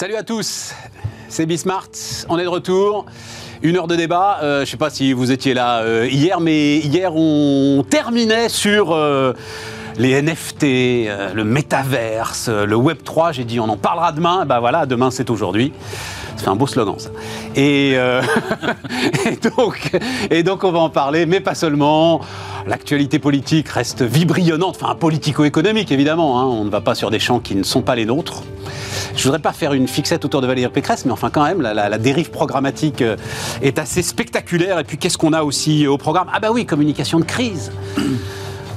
Salut à tous, c'est Bismart, on est de retour. Une heure de débat, euh, je ne sais pas si vous étiez là euh, hier, mais hier on terminait sur euh, les NFT, le métaverse, le Web 3. J'ai dit on en parlera demain. Ben voilà, demain c'est aujourd'hui. C'est un beau slogan ça. Et, et, donc, et donc on va en parler, mais pas seulement. L'actualité politique reste vibrillonnante, enfin politico-économique évidemment. Hein. On ne va pas sur des champs qui ne sont pas les nôtres. Je voudrais pas faire une fixette autour de Valérie Pécresse, mais enfin quand même, la, dérive programmatique euh, est assez spectaculaire. Et puis qu'est-ce qu'on a aussi au programme? Ah bah oui, communication de crise.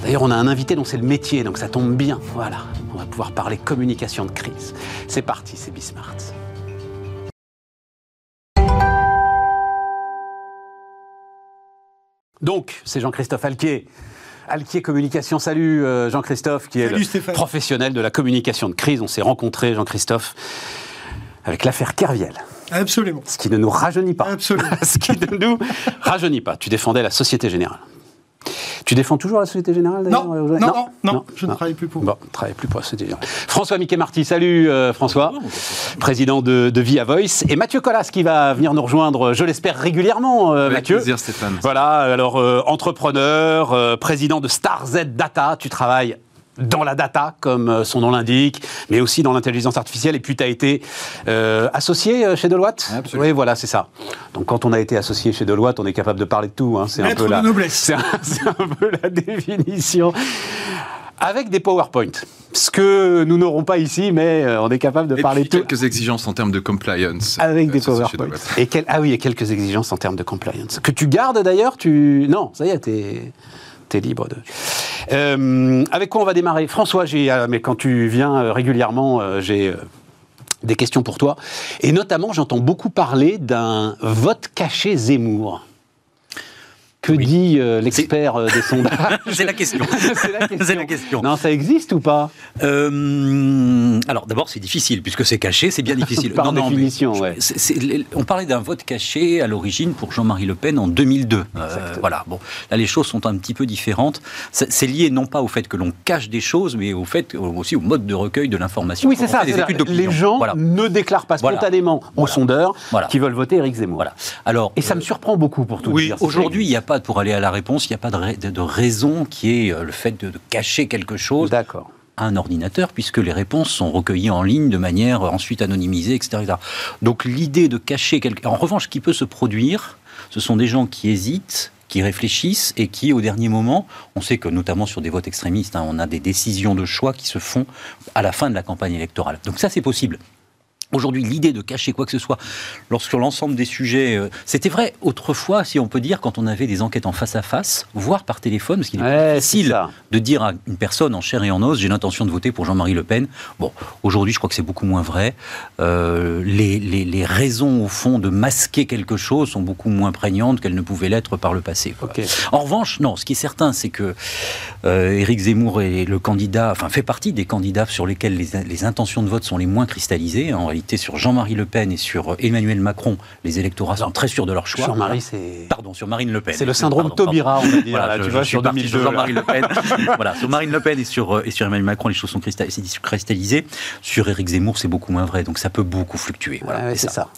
D'ailleurs, on a un invité dont c'est le métier, donc ça tombe bien. Voilà, on va pouvoir parler communication de crise. C'est parti, c'est Bismart. Donc, c'est Jean-Christophe Alquier. Alquier Communication, salut euh, Jean-Christophe, qui est le professionnel de la communication de crise. On s'est rencontré, Jean-Christophe, avec l'affaire Kerviel. Absolument. Ce qui ne nous rajeunit pas. Absolument. Ce qui ne nous rajeunit pas. Tu défendais la Société Générale. Tu défends toujours la Société Générale d'ailleurs non, non, non, non, je ne travaille plus pour. Bon, travaille plus pour la Société Générale. François Mickey Marty, salut euh, François, président de, Via Voice. Et Mathieu Collas qui va venir nous rejoindre, je l'espère, régulièrement, euh, Avec plaisir Stéphane. Voilà, alors euh, entrepreneur, président de Star Z Data, tu travailles dans la data, comme euh, son nom l'indique, mais aussi dans l'intelligence artificielle. Et puis, tu as été euh, associé euh, chez Deloitte? Absolument. Oui, voilà, c'est ça. Donc, quand on a été associé chez Deloitte, on est capable de parler de tout. Hein. C'est un, peu la, c'est un, un peu la définition. Avec des PowerPoint. Ce que nous n'aurons pas ici, mais on est capable de et parler de tout. quelques exigences en termes de compliance. Avec des PowerPoint. Et ah oui, et quelques exigences en termes de compliance. Que tu gardes d'ailleurs, tu... Non, ça y est, t'es libre de. Euh, avec quoi on va démarrer? François, euh, mais quand tu viens euh, régulièrement, j'ai des questions pour toi. Et notamment, j'entends beaucoup parler d'un vote caché Zemmour. Que dit euh, l'expert euh, des sondages C'est la question. c'est la, question. Non, ça existe ou pas? Euh, Alors d'abord, c'est difficile puisque c'est caché, c'est bien difficile. Par définition, ouais. on parlait d'un vote caché à l'origine pour Jean-Marie Le Pen en 2002. voilà. Bon, là les choses sont un petit peu différentes. C'est lié non pas au fait que l'on cache des choses, mais au fait aussi au mode de recueil de l'information. Oui, c'est ça. les gens ne déclarent pas spontanément aux sondeurs qui veulent voter Éric Zemmour. Voilà. Alors, et ça me surprend beaucoup pour tout oui. Aujourd'hui, il n'y a pas pour aller à la réponse, il n'y a pas de, raison qui est euh, le fait de, cacher quelque chose à un ordinateur, puisque les réponses sont recueillies en ligne de manière ensuite anonymisée, etc. Donc l'idée de cacher quelque... En revanche, ce qui peut se produire, ce sont des gens qui hésitent, qui réfléchissent et qui, au dernier moment, on sait que notamment sur des votes extrémistes, hein, on a des décisions de choix qui se font à la fin de la campagne électorale. Donc ça, c'est possible. Aujourd'hui, l'idée de cacher quoi que ce soit lorsque l'ensemble des sujets. Euh, c'était vrai autrefois, si on peut dire, quand on avait des enquêtes en face à face, voire par téléphone, parce qu'il est difficile de dire à une personne en chair et en os j'ai l'intention de voter pour Jean-Marie Le Pen. Bon, aujourd'hui, je crois que c'est beaucoup moins vrai. Euh, les, les, raisons, au fond, de masquer quelque chose sont beaucoup moins prégnantes qu'elles ne pouvaient l'être par le passé. En revanche, non, ce qui est certain, c'est que euh, Éric Zemmour est le candidat, enfin, fait partie des candidats sur lesquels les, les intentions de vote sont les moins cristallisées. En réalité, sur Jean-Marie Le Pen et sur Emmanuel Macron, les électorats sont très sûrs de leur choix. Sur Marie, c'est. Pardon, sur Marine Le Pen. C'est le syndrome Taubira, on va dire. Voilà, tu vois, sur 2002. Jean-Marie Le Pen. voilà, sur Marine Le Pen et sur, et sur Emmanuel Macron, les choses sont cristallisées. Sur Éric Zemmour, c'est beaucoup moins vrai. Donc ça peut beaucoup fluctuer. Voilà, c'est ça.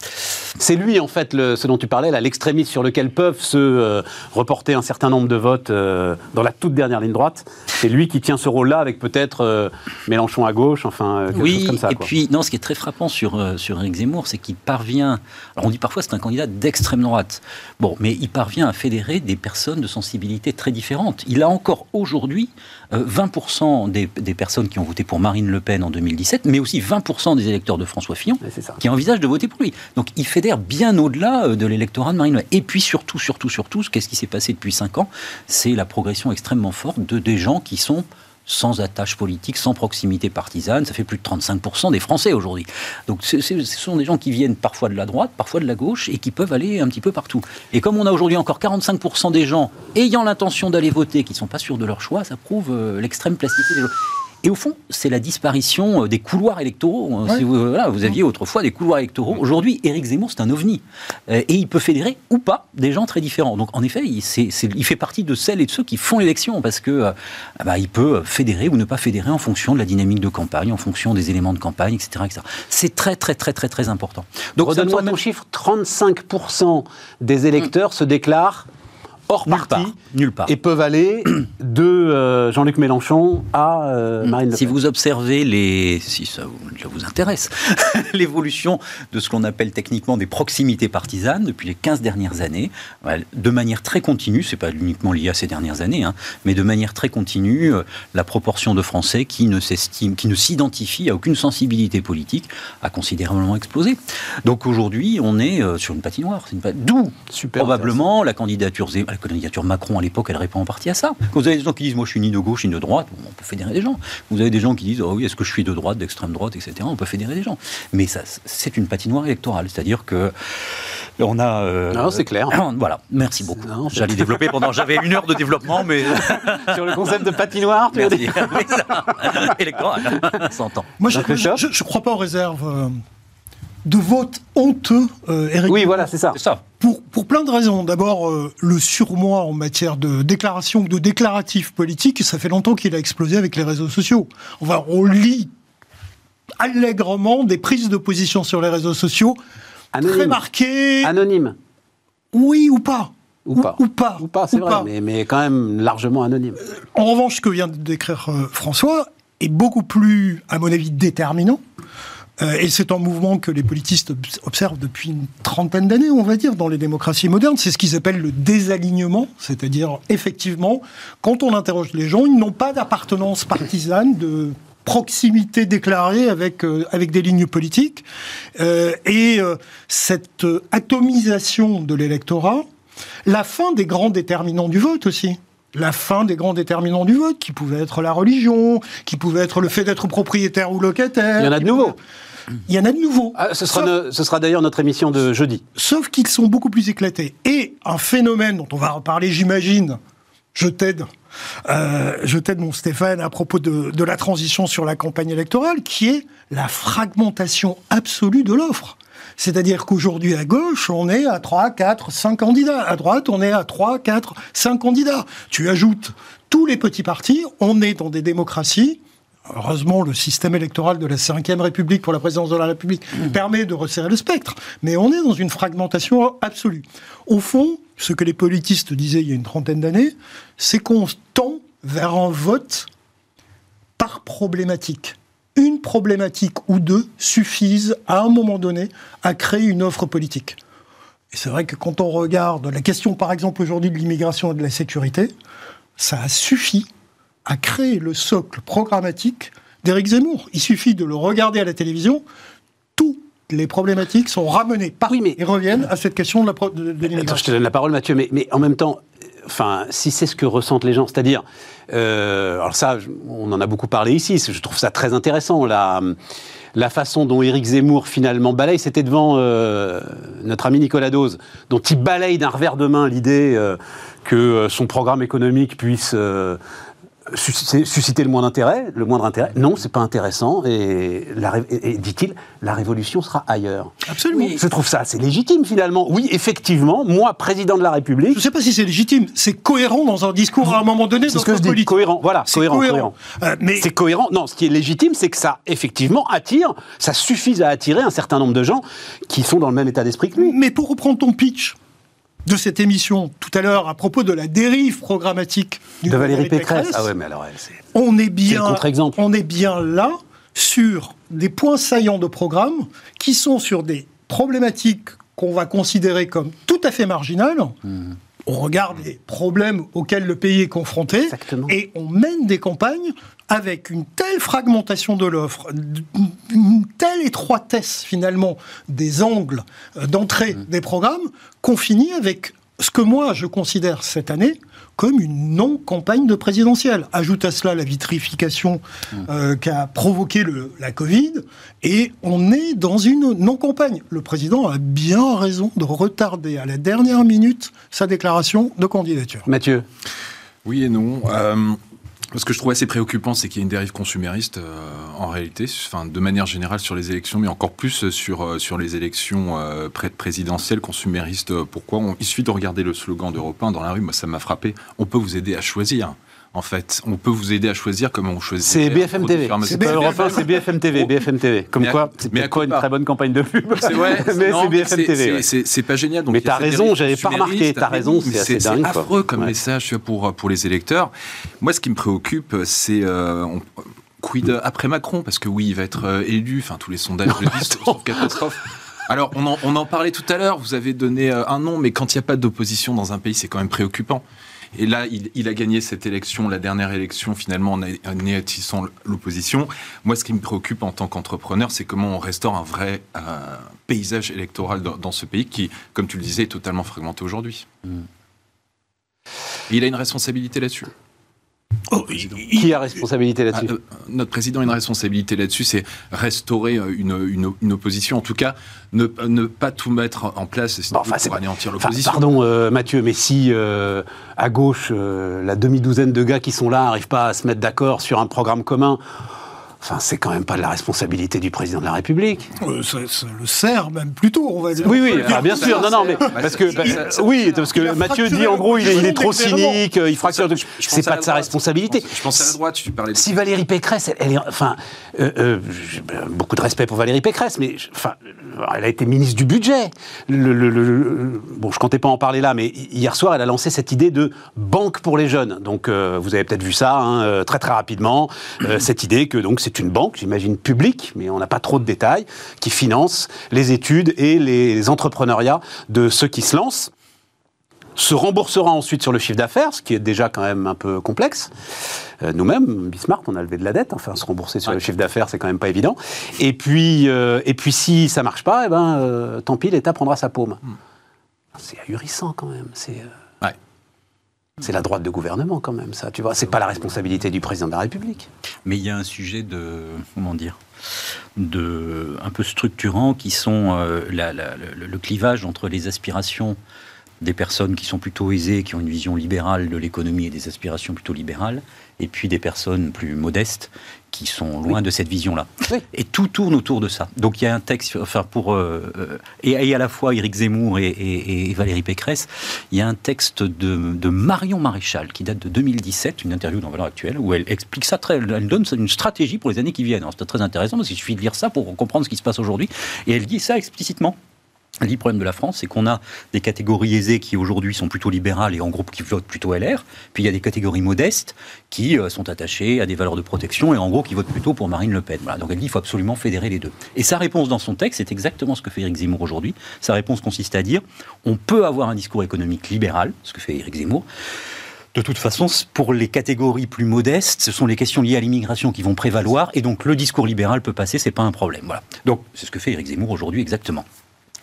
C'est lui, en fait, le, ce dont tu parlais, l'extrémiste sur lequel peuvent se euh, reporter un certain nombre de votes euh, dans la toute dernière ligne droite. C'est lui qui tient ce rôle-là avec peut-être euh, Mélenchon à gauche, enfin, quelque oui, chose comme ça. Et puis, non, ce qui est très frappant sur euh, sur, Eric Zemmour, c'est qu'il parvient. Alors on dit parfois c'est un candidat d'extrême droite. Bon, mais il parvient à fédérer des personnes de sensibilité très différentes. Il a encore aujourd'hui 20% euh, des, personnes qui ont voté pour Marine Le Pen en 2017, mais aussi 20% des électeurs de François Fillon qui envisagent de voter pour lui. Donc il fédère bien au-delà de l'électorat de Marine Le Pen. Et puis surtout, surtout, surtout, qu'est-ce qui s'est passé depuis 5 ans C'est la progression extrêmement forte de des gens qui sont sans attache politique, sans proximité partisane. Ça fait plus de 35% des Français aujourd'hui. Donc ce sont des gens qui viennent parfois de la droite, parfois de la gauche, et qui peuvent aller un petit peu partout. Et comme on a aujourd'hui encore 45% des gens ayant l'intention d'aller voter, qui ne sont pas sûrs de leur choix, ça prouve euh, l'extrême plasticité des gens. Et au fond, c'est la disparition euh, des couloirs électoraux. Hein. vous, voilà, vous aviez autrefois des couloirs électoraux. Aujourd'hui, Éric Zemmour, c'est un ovni. et il peut fédérer ou pas des gens très différents. Donc en effet, il, il fait partie de celles et de ceux qui font l'élection parce que bah, il peut fédérer ou ne pas fédérer en fonction de la dynamique de campagne, en fonction des éléments de campagne, etc. etc. C'est très, très, très, très, très important. Donc, redonne-moi ton chiffre 35% des électeurs se déclarent hors nulle parti nulle part. et peuvent aller de euh, Jean-Luc Mélenchon à euh, hmm. Marine Le Pen. Si vous observez les, si ça vous, intéresse, l'évolution de ce qu'on appelle techniquement des proximités partisanes depuis les 15 dernières années, de manière très continue, c'est pas uniquement lié à ces dernières années, hein, mais de manière très continue, euh, la proportion de Français qui ne s'estiment, qui ne s'identifient à aucune sensibilité politique a considérablement explosé. Donc aujourd'hui, on est sur une patinoire. Une D'où probablement la candidature la candidature Macron à l'époque, elle répond en partie à ça. Quand vous avez des gens qui disent, moi je suis ni de gauche ni de droite, on peut fédérer des gens. Vous avez des gens qui disent, oh oui, est-ce que je suis de droite, d'extrême droite, etc. On peut fédérer des gens. Mais ça, c'est une patinoire électorale. C'est-à-dire que on a. Euh, non, c'est clair. Voilà, merci beaucoup. J'allais développer pendant. J'avais une heure de développement, mais. Sur le concept de patinoire, tu merci. Électoral, s'entend. Moi, je ne crois pas aux réserves. Euh, de vote honteux, euh, Eric. Oui, voilà, c'est ça. ça. Pour, pour, plein de raisons. D'abord, euh, le surmoi en matière de déclaration ou de déclaratif politique, ça fait longtemps qu'il a explosé avec les réseaux sociaux. On, va, on lit allègrement des prises de position sur les réseaux sociaux très marquées. Anonyme. Oui ou pas. Ou, pas. Ou pas. Ou pas, c'est vrai, Mais, mais, quand même largement anonyme. En revanche, ce que vient de décrire euh, François est beaucoup plus, à mon avis, déterminant. Euh, et c'est un mouvement que les politistes observent depuis une trentaine d'années, on va dire, dans les démocraties modernes. C'est ce qu'ils appellent le désalignement, c'est-à-dire, effectivement, quand on interroge les gens, ils n'ont pas d'appartenance partisane, de proximité déclarée avec, euh, avec des lignes politiques. Euh, et cette atomisation de l'électorat, la fin des grands déterminants du vote aussi la fin des grands déterminants du vote, qui pouvaient être la religion, qui pouvait être le fait d'être propriétaire ou locataire. Il y en a de nouveaux. Il y en a de nouveaux. Ah, ce sera, ce sera d'ailleurs notre émission de jeudi. Sauf qu'ils sont beaucoup plus éclatés. Et un phénomène dont on va reparler, j'imagine, je t'aide, euh, je t'aide mon Stéphane à propos de, de la transition sur la campagne électorale, qui est la fragmentation absolue de l'offre. C'est-à-dire qu'aujourd'hui, à gauche, on est à 3, 4, 5 candidats. À droite, on est à 3, 4, 5 candidats. Tu ajoutes tous les petits partis, on est dans des démocraties Heureusement, le système électoral de la Ve République pour la présidence de la République mmh. permet de resserrer le spectre. Mais on est dans une fragmentation absolue. Au fond, ce que les politistes disaient il y a une trentaine d'années, c'est qu'on tend vers un vote par problématique. Une problématique ou deux suffisent à un moment donné à créer une offre politique. Et c'est vrai que quand on regarde la question, par exemple, aujourd'hui de l'immigration et de la sécurité, ça a suffi a créé le socle programmatique d'Éric Zemmour. Il suffit de le regarder à la télévision, toutes les problématiques sont ramenées par oui, mais... et reviennent à cette question de, l'immigration. je te donne la parole, Mathieu, mais, mais en même temps, enfin, si c'est ce que ressentent les gens, c'est-à-dire, euh, alors ça, on en a beaucoup parlé ici, je trouve ça très intéressant, la, la façon dont Éric Zemmour finalement balaye, c'était devant euh, notre ami Nicolas Dose, dont il balaye d'un revers de main l'idée euh, que son programme économique puisse susciter le moindre intérêt, le moindre intérêt. Non, c'est pas intéressant. Et, dit-il, la révolution sera ailleurs. Absolument. je trouve ça assez légitime finalement. Oui, effectivement, moi, président de la République. Je ne sais pas si c'est légitime. C'est cohérent dans un discours à un moment donné. C'est ce que je dis. Cohérent. Voilà. Cohérent. cohérent. Euh, mais c'est cohérent. Non, ce qui est légitime, c'est que ça effectivement attire. Ça suffise à attirer un certain nombre de gens qui sont dans le même état d'esprit que lui. Mais pour reprendre ton pitch, de cette émission tout à l'heure à propos de la dérive programmatique de Valérie Pécresse. Ah ouais, mais alors c'est on est bien on est bien là sur des points saillants de programme qui sont sur des problématiques qu'on va considérer comme tout à fait marginales. Mmh. On regarde les problèmes auxquels le pays est confronté et on mène des campagnes avec une telle fragmentation de l'offre, une telle étroitesse finalement des angles euh, d'entrée mmh. des programmes, qu'on finit avec ce que moi je considère cette année comme une non-campagne de présidentielle. Ajoute à cela la vitrification mmh. euh, qu'a provoqué le, la Covid, et on est dans une non-campagne. Le président a bien raison de retarder à la dernière minute sa déclaration de candidature. Mathieu Oui et non. Euh, Ce que je trouve assez préoccupant, c'est qu'il y a une dérive consumériste euh, en réalité, enfin, de manière générale sur les élections, mais encore plus sur, euh, sur les élections euh, présidentielles consuméristes. Pourquoi Il suffit de regarder le slogan d'Europe 1 dans la rue, moi ça m'a frappé. On peut vous aider à choisir en fait. On peut vous aider à choisir comment on choisit. C'est BFM TV. C'est pas Europe c'est BFM TV. BFM TV. Comme quoi, c'est quoi une très bonne campagne de pub. C'est vrai, mais c'est BFM TV. C'est pas génial. Donc mais t'as raison, j'avais pas remarqué. T'as raison, c'est C'est affreux comme message pour, pour les électeurs. Moi, ce qui me préoccupe, c'est. Euh, quid après Macron Parce que oui, il va être euh, élu. Enfin, tous les sondages le disent, c'est catastrophe. Alors, on en, on en, parlait tout à l'heure, vous avez donné euh, un nom, mais quand il n'y a pas d'opposition dans un pays, c'est quand même préoccupant. Et là, il, a gagné cette élection, la dernière élection, finalement, en anéantissant l'opposition. Moi, ce qui me préoccupe en tant qu'entrepreneur, c'est comment on restaure un vrai euh, paysage électoral dans, ce pays qui, comme tu le disais, est totalement fragmenté aujourd'hui. Mm. il a une responsabilité là-dessus. Oh, qui a responsabilité là-dessus ah, euh, Notre président a une responsabilité là-dessus, c'est restaurer euh, une, une, opposition. En tout cas, ne, ne, pas tout mettre en place pour anéantir l'opposition. Pardon, euh, Mathieu, mais si à gauche, la demi-douzaine de gars qui sont là n'arrivent pas à se mettre d'accord sur un programme commun, Enfin, c'est quand même pas de la responsabilité du président de la République. Euh, ça, le sert même plutôt, on va dire. Oui, oui, bien sûr. Non, non, mais parce que, bah, oui, parce que Mathieu dit en gros, il est, trop cynique, il fracture. C'est pas de sa responsabilité. Je pense à la droite. Tu parlais. Si Valérie Pécresse, elle, est, enfin, euh, euh, beaucoup de respect pour Valérie Pécresse, mais enfin, elle a été ministre du budget. Le, bon, je comptais pas en parler là, mais hier soir, elle a lancé cette idée de banque pour les jeunes. Donc, vous avez peut-être vu ça hein, très très rapidement. cette idée que donc c'est une banque, j'imagine publique, mais on n'a pas trop de détails, qui finance les études et les entrepreneuriats de ceux qui se lancent se remboursera ensuite sur le chiffre d'affaires, ce qui est déjà quand même un peu complexe. Euh, nous-mêmes, Bismarck, on a levé de la dette. Enfin, se rembourser sur le chiffre d'affaires, c'est quand même pas évident. Et puis, euh, et puis si ça marche pas, eh ben, euh, tant pis, l'État prendra sa paume. Hmm. C'est ahurissant quand même. C'est c'est la droite de gouvernement quand même, ça. Tu vois, c'est pas la responsabilité du président de la République. Mais il y a un sujet de comment dire, de un peu structurant qui sont euh, le, clivage entre les aspirations des personnes qui sont plutôt aisées, qui ont une vision libérale de l'économie et des aspirations plutôt libérales, et puis des personnes plus modestes qui sont loin de cette vision-là. Et tout tourne autour de ça. Donc il y a un texte, enfin pour euh, et, à la fois Éric Zemmour et, Valérie Pécresse, il y a un texte de, Marion Maréchal qui date de 2017, une interview dans Valeurs Actuelles, où elle explique ça très, elle donne une stratégie pour les années qui viennent. C'est très intéressant parce qu'il suffit de lire ça pour comprendre ce qui se passe aujourd'hui. Et elle dit ça explicitement. Le problème de la France, c'est qu'on a des catégories aisées qui aujourd'hui sont plutôt libérales et en groupe qui votent plutôt LR. Puis il y a des catégories modestes qui euh, sont attachées à des valeurs de protection et en gros qui votent plutôt pour Marine Le Pen. Donc elle dit qu'il faut absolument fédérer les deux. Et sa réponse dans son texte, c'est exactement ce que fait Éric Zemmour aujourd'hui. Sa réponse consiste à dire on peut avoir un discours économique libéral, ce que fait Éric Zemmour. De toute façon, pour les catégories plus modestes, ce sont les questions liées à l'immigration qui vont prévaloir, et donc le discours libéral peut passer, c'est pas un problème. Voilà. Donc c'est ce que fait Éric Zemmour aujourd'hui exactement.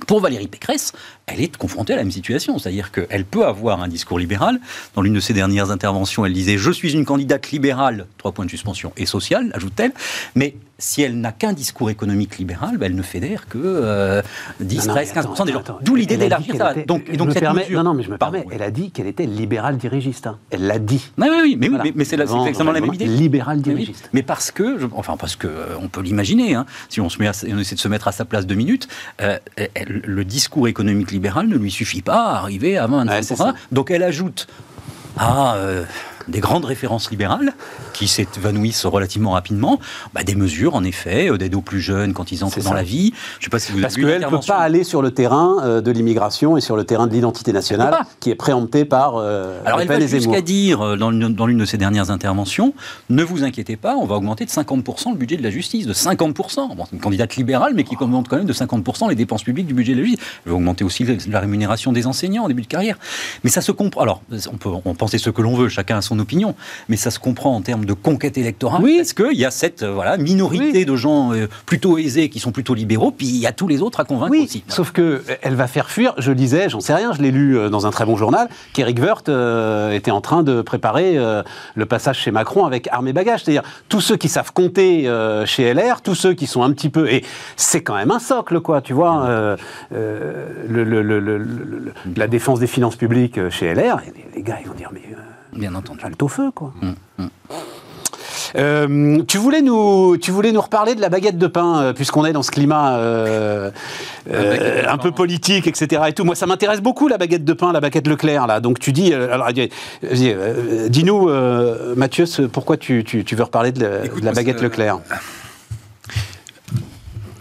Pour Valérie Pécresse, elle est confrontée à la même situation, c'est-à-dire qu'elle peut avoir un discours libéral. Dans l'une de ses dernières interventions, elle disait Je suis une candidate libérale, trois points de suspension, et sociale, ajoute-t-elle, mais si elle n'a qu'un discours économique libéral, ben, elle ne fédère que euh, 10, 13, 15% des gens. D'où l'idée d'élargir ça. Donc, et donc cette permets, Non, non, mais je me permets. Elle a dit qu'elle était libérale dirigiste. Hein. Elle l'a dit. Oui, oui, mais, oui, mais, c'est exactement la même idée. Libérale dirigiste. Mais, parce que, enfin, parce que, euh, on peut l'imaginer, hein, si on, se met on essaie de se mettre à sa place deux minutes, euh, le discours économique libéral ne lui suffit pas à arriver à 20 Donc elle ajoute à euh, des grandes références libérales qui s'évanouissent relativement rapidement, bah, des mesures, en effet, euh, d'aide aux plus jeunes quand ils entrent dans la vie. Je sais pas si vous Parce qu'elle ne peut pas aller sur le terrain euh, de l'immigration et sur le terrain de l'identité nationale, qui est préempté par euh, Alors, elle va jusqu'à dire, euh, dans l'une de ses dernières interventions, ne vous inquiétez pas, on va augmenter de 50% le budget de la justice, de 50%. Bon, c'est une candidate libérale, mais qui augmente quand même de 50% les dépenses publiques du budget de la justice. Elle va augmenter aussi la rémunération des enseignants en début de carrière. Mais ça se comprend. Alors, on peut en penser ce que l'on veut, chacun a son opinion, mais ça se comprend en termes de conquête électorale, oui. parce qu'il y a cette euh, voilà, minorité de gens euh, plutôt aisés qui sont plutôt libéraux, puis il y a tous les autres à convaincre oui, aussi. Sauf que euh, elle va faire fuir, je lisais, j'en sais rien, je l'ai lu dans un très bon journal, qu'Éric Woerth était en train de préparer le passage chez Macron avec armes et bagages. C'est-à-dire tous ceux qui savent compter chez LR, tous ceux qui sont un petit peu... Et c'est quand même un socle, quoi, tu vois. le, la défense des finances publiques chez LR, les, gars, ils vont dire, mais... Bien entendu. Halte au feu, quoi. Mmh, mmh. Euh, tu, voulais nous, tu voulais nous reparler de la baguette de pain, euh, puisqu'on est dans ce climat un peu politique, etc. Et tout. Moi, ça m'intéresse beaucoup, la baguette de pain, la baguette Leclerc. Là. Donc, tu dis... alors, dis-nous, Mathieu, pourquoi tu, tu, veux reparler de la, baguette Leclerc?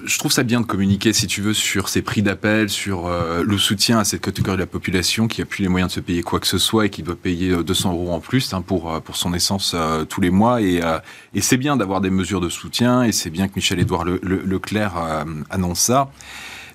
Je trouve ça bien de communiquer, si tu veux, sur ces prix d'appel, sur euh, le soutien à cette catégorie de la population qui a plus les moyens de se payer quoi que ce soit et qui doit payer 200 euh, euros en plus hein, pour, euh, pour son essence tous les mois. Et, et c'est bien d'avoir des mesures de soutien et c'est bien que Michel-Édouard Leclerc annonce ça.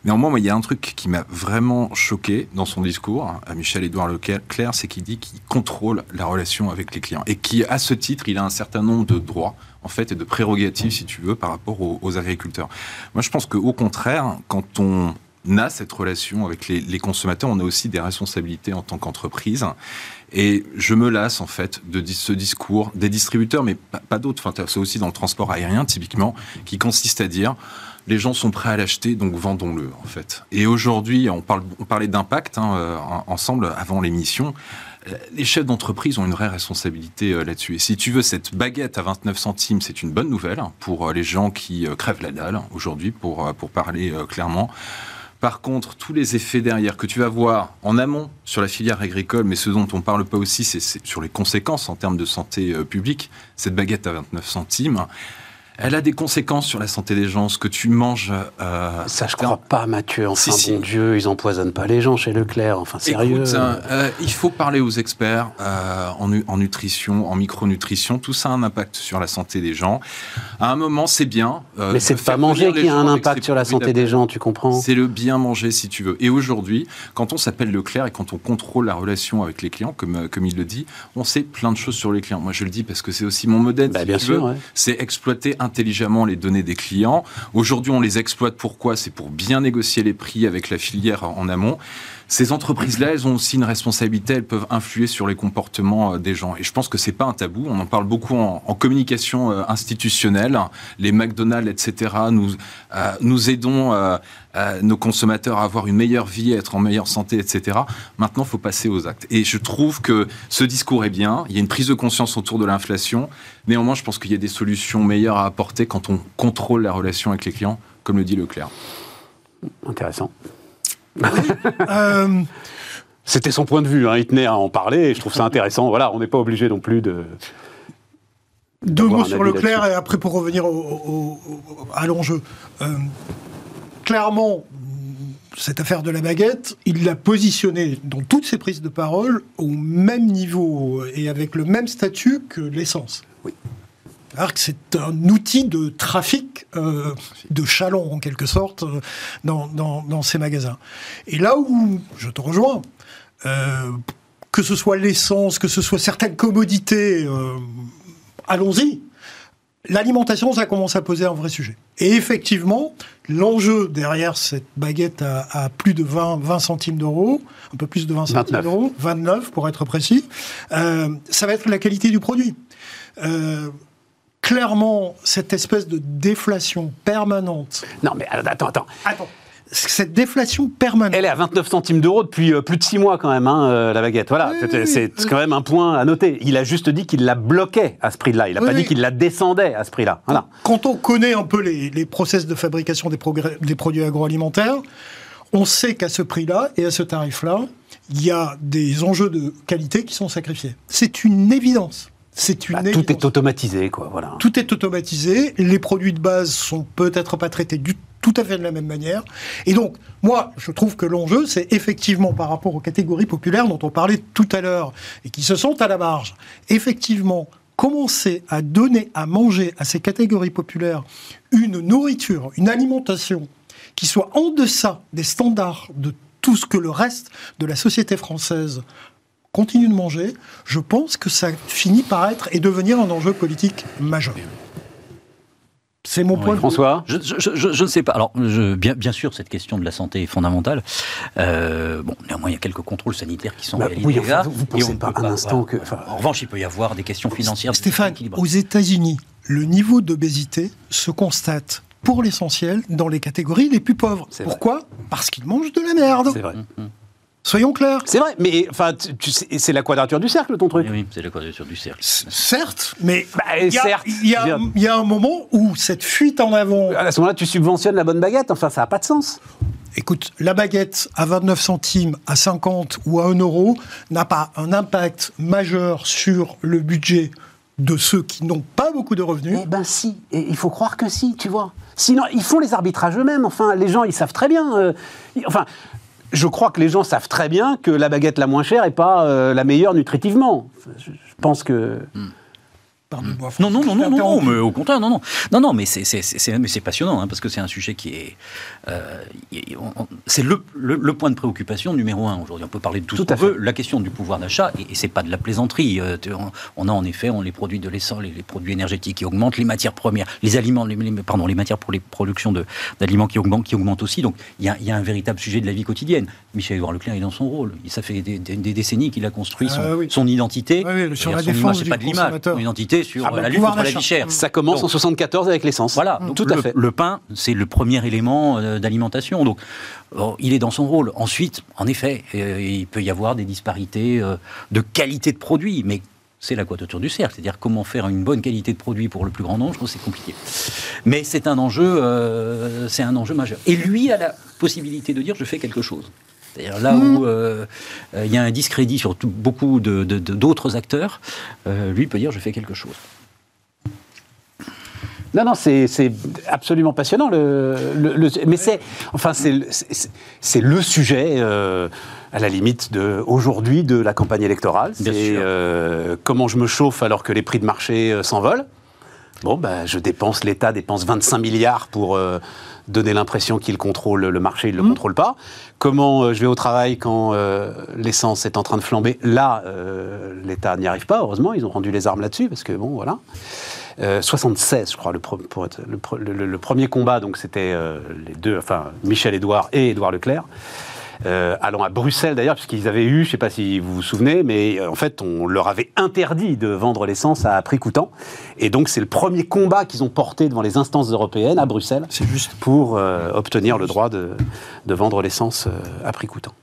Néanmoins, moi, il y a un truc qui m'a vraiment choqué dans son discours à Michel-Édouard Leclerc, c'est qu'il dit qu'il contrôle la relation avec les clients et qui, à ce titre, il a un certain nombre de droits en fait, et de prérogatives, si tu veux, par rapport aux, agriculteurs. Moi, je pense qu'au contraire, quand on a cette relation avec les, consommateurs, on a aussi des responsabilités en tant qu'entreprise. Et je me lasse, en fait, de ce discours des distributeurs, mais pas, d'autres. Enfin, c'est aussi dans le transport aérien, typiquement, qui consiste à dire les gens sont prêts à l'acheter, donc vendons-le, en fait. Et aujourd'hui, on, parlait d'impact hein, euh, ensemble avant l'émission les chefs d'entreprise ont une vraie responsabilité euh, là-dessus. Et si tu veux, cette baguette à 29 centimes, c'est une bonne nouvelle pour euh, les gens qui euh, crèvent la dalle aujourd'hui, pour, pour parler clairement. Par contre, tous les effets derrière que tu vas voir en amont sur la filière agricole, mais ce dont on ne parle pas aussi, c'est sur les conséquences en termes de santé publique. Cette baguette à 29 centimes, elle a des conséquences sur la santé des gens. Ce que tu manges. Euh, ça, je crois pas, Mathieu. Enfin, bon Dieu, ils empoisonnent pas les gens chez Leclerc. Enfin, sérieux. Écoute, euh, il faut parler aux experts euh, en, en, nutrition, en micronutrition. Tout ça a un impact sur la santé des gens. À un moment, c'est bien. Euh, Mais c'est pas manger qui a un impact sur la santé des gens, tu comprends C'est le bien manger, si tu veux. Et aujourd'hui, quand on s'appelle Leclerc et quand on contrôle la relation avec les clients, comme, euh, comme il le dit, on sait plein de choses sur les clients. Moi, je le dis parce que c'est aussi mon modèle. Bah, bien sûr. C'est exploiter un intelligemment les données des clients. Aujourd'hui, on les exploite. Pourquoi? C'est pour bien négocier les prix avec la filière en amont. Ces entreprises-là, elles ont aussi une responsabilité, elles peuvent influer sur les comportements euh, des gens. Et je pense que c'est pas un tabou. On en parle beaucoup en, communication euh, institutionnelle. Les McDonald's, etc. Nous euh, nous aidons nos consommateurs à avoir une meilleure vie, à être en meilleure santé, etc. Maintenant, il faut passer aux actes. Et je trouve que ce discours est bien. Il y a une prise de conscience autour de l'inflation. Néanmoins, je pense qu'il y a des solutions meilleures à apporter quand on contrôle la relation avec les clients, comme le dit Leclerc. Intéressant. Euh, C'était son point de vue, hein. il tenait à en parler, et je trouve ça intéressant. Voilà, on n'est pas obligé non plus de. Deux mots sur Leclerc, et après pour revenir à l'enjeu. Euh, clairement, cette affaire de la baguette, il l'a positionné dans toutes ses prises de parole au même niveau et avec le même statut que l'essence. Oui que c'est un outil de trafic euh, de chalon, en quelque sorte, euh, dans, ces magasins. Et là où je te rejoins, euh, que ce soit l'essence, que ce soit certaines commodités, allons-y. L'alimentation, ça commence à poser un vrai sujet. Et effectivement, l'enjeu derrière cette baguette à, plus de 20, 20 centimes d'euros, un peu plus de 20 centimes d'euros, 29 pour être précis, ça va être la qualité du produit clairement cette espèce de déflation permanente. Non, mais attends, attends. Attends. Cette déflation permanente. Elle est à 29 centimes d'euros depuis euh, plus de 6 mois quand même, hein, euh, la baguette. Voilà, c'est quand même un point à noter. Il a juste dit qu'il la bloquait à ce prix-là. Il n'a pas dit qu'il la descendait à ce prix-là. Voilà. Quand on connaît un peu les, les process de fabrication des, des produits agroalimentaires, on sait qu'à ce prix-là et à ce tarif-là, il y a des enjeux de qualité qui sont sacrifiés. C'est une évidence. C'est une bah, tout est automatisé, quoi. Voilà. Tout est automatisé. Les produits de base sont peut-être pas traités du tout à fait de la même manière. Et donc, moi, je trouve que l'enjeu, c'est effectivement par rapport aux catégories populaires dont on parlait tout à l'heure et qui se sont à la marge, effectivement, commencer à donner à manger à ces catégories populaires une nourriture, une alimentation qui soit en deçà des standards de tout ce que le reste de la société française continue de manger, je pense que ça finit par être et devenir un enjeu politique majeur. C'est mon point de François? Je, je, ne sais pas. Alors, bien, bien, sûr, cette question de la santé est fondamentale. Euh, bon, néanmoins, il y a quelques contrôles sanitaires qui sont bah, réalisés. Oui, enfin, vous, pensez pas un instant que... En revanche, il peut y avoir des questions financières. Stéphane, aux États-Unis, le niveau d'obésité se constate pour l'essentiel dans les catégories les plus pauvres. Pourquoi? Parce qu'ils mangent de la merde. C'est vrai. Mm, mm. Soyons clairs. C'est vrai, mais enfin, c'est la quadrature du cercle, ton truc. Oui, c'est la quadrature du cercle. certes, mais bah, il y, y, a un moment où cette fuite en avant. À ce moment-là, tu subventionnes la bonne baguette. Enfin, ça n'a pas de sens. Écoute, la baguette à 29 centimes, à 50 ou à 1 euro n'a pas un impact majeur sur le budget de ceux qui n'ont pas beaucoup de revenus. Eh ben si, et il faut croire que si, tu vois. Sinon, ils font les arbitrages eux-mêmes. Enfin, les gens, ils savent très bien. Euh, enfin, je crois que les gens savent très bien que la baguette la moins chère n'est pas euh, la meilleure nutritivement. Je, pense que. Hmm. Non, non, non, non, non, mais au contraire, non, non. Non, non, mais c'est passionnant, hein, parce que c'est un sujet qui est. Euh, c'est le, le, point de préoccupation numéro un aujourd'hui. On peut parler de tout, ce qu'on veut. La question du pouvoir d'achat, et, et c'est pas de la plaisanterie. Euh, on, a en effet on, les produits de l'essence, les, produits énergétiques qui augmentent, les matières premières, les aliments, les, pardon, les matières pour les productions d'aliments qui augmentent, qui augmentent aussi. Donc il y, a, y, a, un véritable sujet de la vie quotidienne. Michel-Édouard Leclerc est dans son rôle. Ça fait des, décennies qu'il a construit son, ah son identité. Ah oui, sur la défense pas de l'image, son identité sur ah bah, la lutte contre la vie chère. Ça commence en 74 avec l'essence. Voilà, tout à fait. Le pain, c'est le premier élément euh, d'alimentation. Donc, il est dans son rôle. Ensuite, en effet, euh, il peut y avoir des disparités euh, de qualité de produit, mais c'est la quadrature du cercle, c'est-à-dire comment faire une bonne qualité de produit pour le plus grand nombre, je trouve c'est compliqué. Mais c'est un enjeu, c'est un enjeu majeur. Et lui a la possibilité de dire je fais quelque chose. C'est-à-dire là où mmh. euh, euh, il y a un discrédit sur beaucoup d'autres acteurs, euh, lui peut dire je fais quelque chose. Non, non, c'est absolument passionnant. Le, mais c'est enfin, c'est le sujet, à la limite, de, aujourd'hui de la campagne électorale. C'est comment je me chauffe alors que les prix de marché s'envolent. Bon, ben, je dépense, l'État dépense 25 milliards pour donner l'impression qu'il contrôle le marché, il ne le mmh. contrôle pas. Comment euh, je vais au travail quand euh, l'essence est en train de flamber? Là, euh, l'État n'y arrive pas, heureusement, ils ont rendu les armes là-dessus, parce que bon, voilà. 76, je crois, le, pour être, le, premier combat, donc c'était les deux, enfin Michel Édouard et Édouard Leclerc. Euh, allant à Bruxelles d'ailleurs, puisqu'ils avaient eu, je ne sais pas si vous vous souvenez, mais euh, en fait, on leur avait interdit de vendre l'essence à prix coûtant. Et donc, c'est le premier combat qu'ils ont porté devant les instances européennes à Bruxelles juste. pour euh, obtenir le droit de, de vendre l'essence à prix coûtant.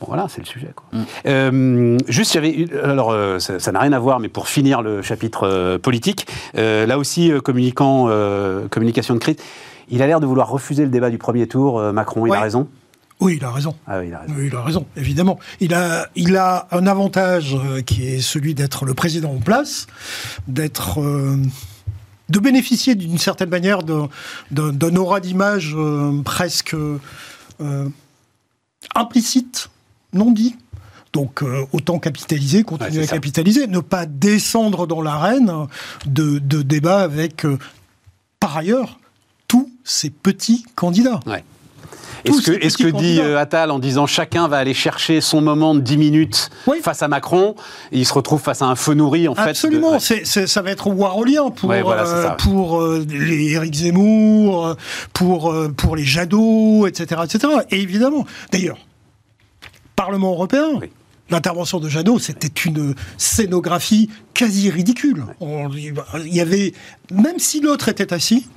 Bon, voilà, c'est le sujet. Mm. juste, avait. Alors, ça n'a rien à voir, mais pour finir le chapitre politique, là aussi, communiquant, communication de crise, il a l'air de vouloir refuser le débat du premier tour. Macron, il a raison oui, il a raison. Ah oui, il a raison. Oui, il a raison, évidemment. Il a, il a un avantage euh, qui est celui d'être le président en place, d'être. Euh, de bénéficier d'une certaine manière d'un aura d'image euh, presque implicite, non dit. Donc autant capitaliser, continuer à capitaliser, ne pas descendre dans l'arène de, de débat avec, par ailleurs, tous ces petits candidats. Ouais. Est-ce que, est que dit euh, Attal en disant chacun va aller chercher son moment de 10 minutes face à Macron, il se retrouve face à un feu nourri en fait Absolument, ça va être warolien pour, euh, pour euh, les Éric Zemmour, pour, pour les Jadot, etc., etc. Et évidemment, d'ailleurs, Parlement européen, L'intervention de Jadot, c'était une scénographie quasi ridicule. il y avait, même si l'autre était assis,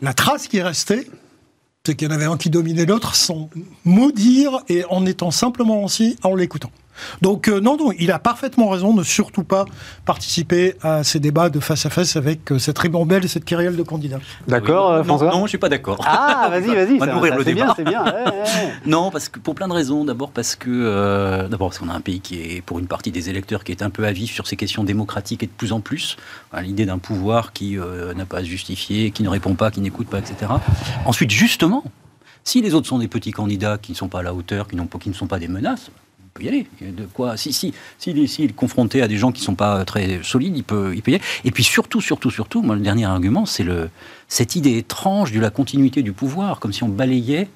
la trace qui restait, c'est qu'il y en avait un qui dominait l'autre sans maudire et en étant simplement aussi en l'écoutant. Donc euh, non, non, il a parfaitement raison de surtout pas participer à ces débats de face à face avec euh, cette ribambelle et cette kyrielle de candidats. D'accord, euh, François non, je suis pas d'accord. Ah, vas-y, vas-y. On va nourrir le débat. C'est bien, non, parce que pour plein de raisons. D'abord parce que d'abord parce qu'on a un pays qui est pour une partie des électeurs qui est un peu à vif sur ces questions démocratiques et de plus en plus. L'idée d'un pouvoir qui n'a pas à se justifier, qui ne répond pas, qui n'écoute pas, etc. Ensuite, justement, si les autres sont des petits candidats qui ne sont pas à la hauteur, qui, qui ne sont pas des menaces, peut y aller. De quoi Si, si, s'il est, confronté à des gens qui ne sont pas très solides, il peut, il peut y aller. Et puis surtout, surtout, surtout, moi, le dernier argument, c'est le, cette idée étrange de la continuité du pouvoir, comme si on balayait.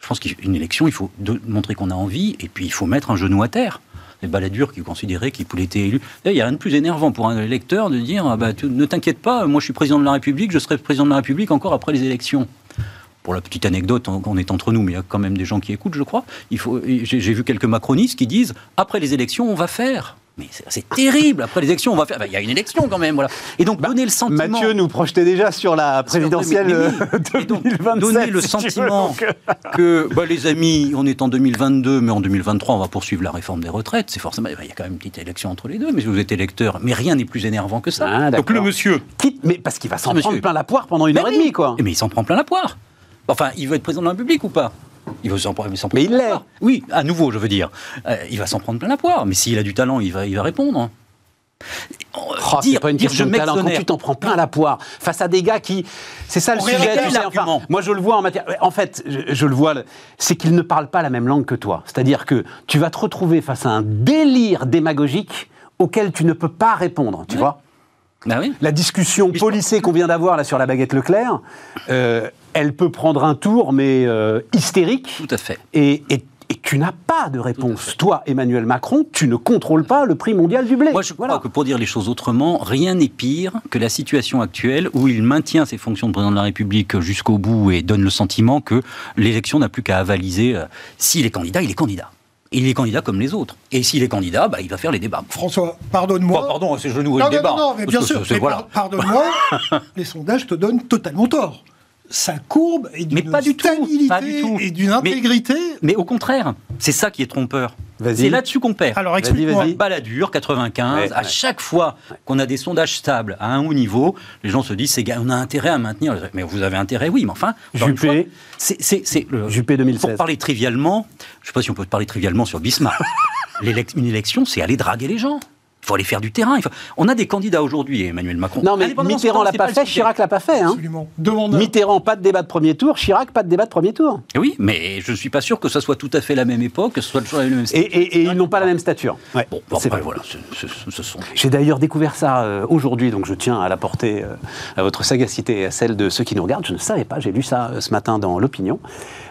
Je pense qu'une élection, il faut montrer qu'on a envie, et puis il faut mettre un genou à terre. Les baladures qui considéraient qu'il pouvait être élu. Il n'y a rien de plus énervant pour un électeur de dire ah bah, ne t'inquiète pas, moi je suis président de la République, je serai président de la République encore après les élections pour la petite anecdote, on est entre nous, mais il y a quand même des gens qui écoutent, je crois. J'ai vu quelques macronistes qui disent après les élections, on va faire. Mais c'est terrible. Après les élections, on va faire. Bah, il y a une élection quand même, voilà. Et donc bah, donner le sentiment. Mathieu nous projetait déjà sur la présidentielle de 2027. Donner le sentiment que bah, les amis, on est en 2022, mais en 2023, on va poursuivre la réforme des retraites. C'est forcément. Il y a quand même une petite élection entre les deux. Mais vous êtes électeur, mais rien n'est plus énervant que ça. Ah, donc le monsieur. Quitte, mais parce qu'il va s'en prendre plein la poire pendant une heure et demie, quoi. Mais il s'en prend plein la poire. Enfin, il veut être président de la République ou pas? Il va s'en prendre. Mais il l'est. Oui, à nouveau, je veux dire. Euh, il va s'en prendre plein la poire. Mais s'il a du talent, il va, il va répondre. Oh, dire, pas une question de talent. Quand tu t'en prends plein la poire face à des gars qui, c'est ça le sujet. moi, je le vois en matière. En fait, je, le vois, c'est qu'ils ne parlent pas la même langue que toi. C'est-à-dire que tu vas te retrouver face à un délire démagogique auquel tu ne peux pas répondre. Tu vois. Bah oui. La discussion policée qu'on vient d'avoir là sur la baguette Leclerc, euh, elle peut prendre un tour, mais euh, hystérique. Tout à fait. Et, et, tu n'as pas de réponse. Toi, Emmanuel Macron, tu ne contrôles pas le prix mondial du blé. Moi, je crois que pour dire les choses autrement, rien n'est pire que la situation actuelle où il maintient ses fonctions de président de la République jusqu'au bout et donne le sentiment que l'élection n'a plus qu'à avaliser. Euh, s'il est candidat, il est candidat. Il est candidat comme les autres. Et s'il est candidat, bah, il va faire les débats. François, pardonne-moi. pardon, c'est nouveau le débat. Non, non, mais bien sûr. Pardonne-moi, les sondages te donnent totalement tort sa courbe est d'une stabilité et d'une intégrité. Mais, au contraire, c'est ça qui est trompeur. C'est là-dessus qu'on perd. Alors explique-moi. Balladur, 95, à chaque fois qu'on a des sondages stables à un haut niveau, les gens se disent on a intérêt à maintenir. Mais vous avez intérêt, oui, mais enfin. Juppé. C'est Juppé 2016. Pour parler trivialement, je ne sais pas si on peut parler trivialement sur Bismarck. une élection, c'est aller draguer les gens. Il faut aller faire du terrain. On a des candidats aujourd'hui, Emmanuel Macron. Non, mais Mitterrand l'a pas, fait, Chirac l'a pas fait. Hein. Absolument. Mitterrand, pas de débat de premier tour. Chirac, pas de débat de premier tour. Oui, mais je ne suis pas sûr que ce soit tout à fait la même époque, que ce soit toujours la même Et, et, ils n'ont pas la même stature. Bon, c'est vrai. Voilà, ce, sont. J'ai d'ailleurs découvert ça euh, aujourd'hui, donc je tiens à la porter euh, à votre sagacité et à celle de ceux qui nous regardent. Je ne savais pas, j'ai lu ça euh, ce matin dans l'opinion.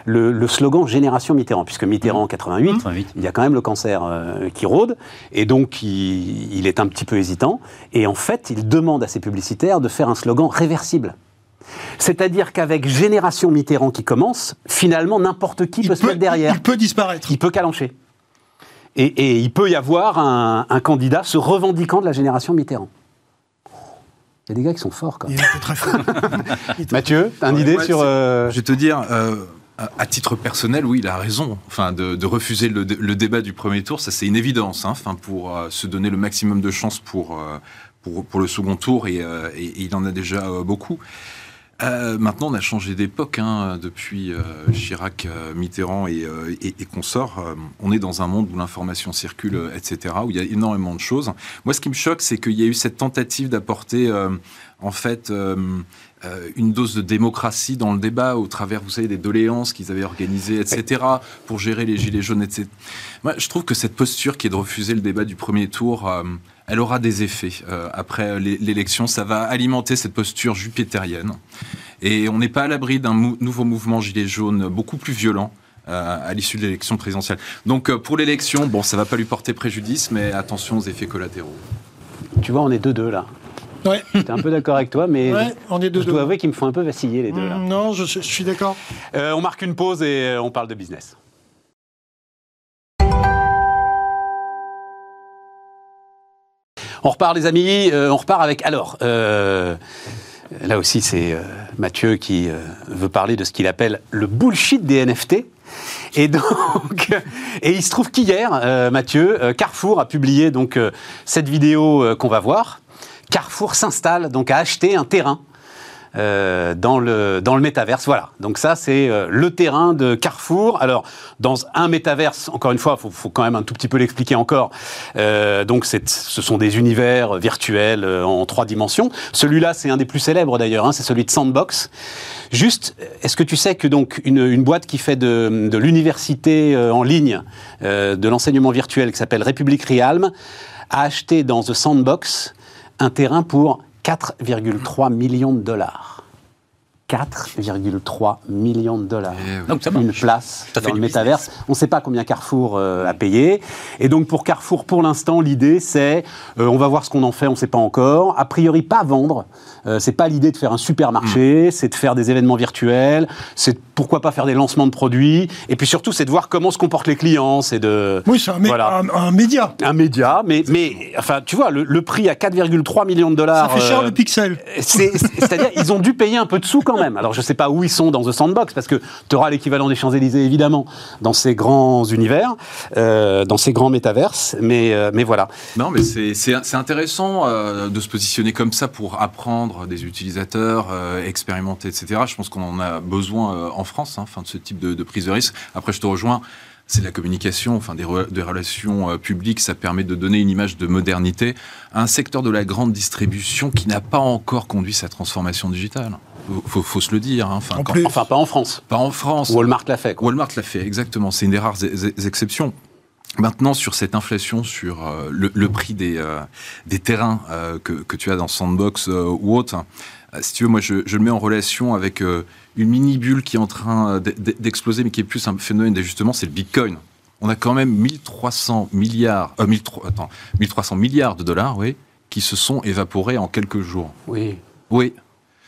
Le, slogan Génération Mitterrand, puisque Mitterrand en 88, il y a quand même le cancer qui rôde, et donc il il est un petit peu hésitant, et en fait, il demande à ses publicitaires de faire un slogan réversible. C'est-à-dire qu'avec Génération Mitterrand qui commence, finalement, n'importe qui peut, se mettre derrière. Il peut disparaître. Il peut calancher. Et, il peut y avoir un, candidat se revendiquant de la génération Mitterrand. Il y a des gars qui sont forts, quand même. Il est très fort. Mathieu, une idée sur... Euh, je vais te dire, euh, à titre personnel, oui, il a raison. Enfin, de, refuser le, débat du premier tour, ça c'est une évidence. Hein. Enfin, pour euh, se donner le maximum de chances pour, euh, pour, le second tour, et, euh, il en a déjà beaucoup. maintenant, on a changé d'époque hein, depuis Chirac, Mitterrand et, et, et consorts. on est dans un monde où l'information circule, etc., où il y a énormément de choses. Moi, ce qui me choque, c'est qu'il y a eu cette tentative d'apporter, en fait, euh, une dose de démocratie dans le débat au travers, vous savez, des doléances qu'ils avaient organisées, etc., pour gérer les gilets jaunes, etc. Moi, je trouve que cette posture qui est de refuser le débat du premier tour, euh, elle aura des effets euh, après l'élection. Ça va alimenter cette posture jupitérienne. Et on n'est pas à l'abri d'un nouveau mouvement gilet jaune beaucoup plus violent à l'issue de l'élection présidentielle. Donc pour l'élection, bon, ça va pas lui porter préjudice, mais attention aux effets collatéraux. Tu vois, on est deux-deux là. Ouais. J'étais un peu d'accord avec toi, mais on est je dois avouer qu'ils me font un peu vaciller les deux. Là. non, je, suis d'accord. Euh, on marque une pause et euh, on parle de business. On repart, les amis. Euh, on repart avec. Alors, là aussi, c'est Mathieu qui veut parler de ce qu'il appelle le bullshit des NFT. Et donc, et il se trouve qu'hier, Mathieu, Carrefour a publié donc cette vidéo qu'on va voir. Carrefour s'installe donc à acheter un terrain euh, dans, le, dans le métaverse. Voilà, donc ça c'est euh, le terrain de Carrefour. Alors, dans un métaverse, encore une fois, il faut, quand même un tout petit peu l'expliquer encore. Euh, donc, ce sont des univers virtuels en trois dimensions. Celui-là, c'est un des plus célèbres d'ailleurs, hein, c'est celui de Sandbox. Juste, est-ce que tu sais que donc une, boîte qui fait de, de l'université en ligne, de l'enseignement virtuel qui s'appelle République Realm, a acheté dans The Sandbox un terrain pour 4,3 millions de dollars. 4,3 millions de dollars. Eh donc ça une place dans le métaverse. On ne sait pas combien Carrefour euh, a payé. Et donc pour Carrefour, pour l'instant, l'idée c'est, euh, on va voir ce qu'on en fait, on ne sait pas encore. A priori, pas vendre. Euh, c'est pas l'idée de faire un supermarché, mm. c'est de faire des événements virtuels, c'est pourquoi pas faire des lancements de produits, et puis surtout c'est de voir comment se comportent les clients, c'est de... Oui, c'est un, média. Un média, mais, mais enfin, tu vois, le, prix à 4,3 millions de dollars... Ça fait cher le pixel. C'est-à-dire, ils ont dû payer un peu de sous quand Alors je sais pas où ils sont dans The Sandbox, parce que tu auras l'équivalent des Champs-Élysées, évidemment, dans ces grands univers, euh, dans ces grands métaverses, mais, euh, mais voilà. Non, mais c'est intéressant de se positionner comme ça pour apprendre des utilisateurs, euh, expérimenter, etc. Je pense qu'on en a besoin euh, en France, hein, de ce type de, prise de risque. Après, je te rejoins c'est de la communication, enfin des, relations euh, publiques, ça permet de donner une image de modernité à un secteur de la grande distribution qui n'a pas encore conduit sa transformation digitale. Faut, faut se le dire. Hein. Enfin, enfin, pas en France. Pas en France. Walmart l'a fait. Walmart l'a fait, exactement. C'est une des rares exceptions. Maintenant, sur cette inflation, sur euh, le, prix des, euh, des terrains euh, que, que, tu as dans Sandbox ou autre, si tu veux, moi, je, je, le mets en relation avec une mini-bulle qui est en train d'exploser, mais qui est plus un phénomène d'ajustement, c'est le Bitcoin. On a quand même 1300 milliards, 1300, attends, 1300 milliards de dollars, oui, qui se sont évaporés en quelques jours. Oui. Oui.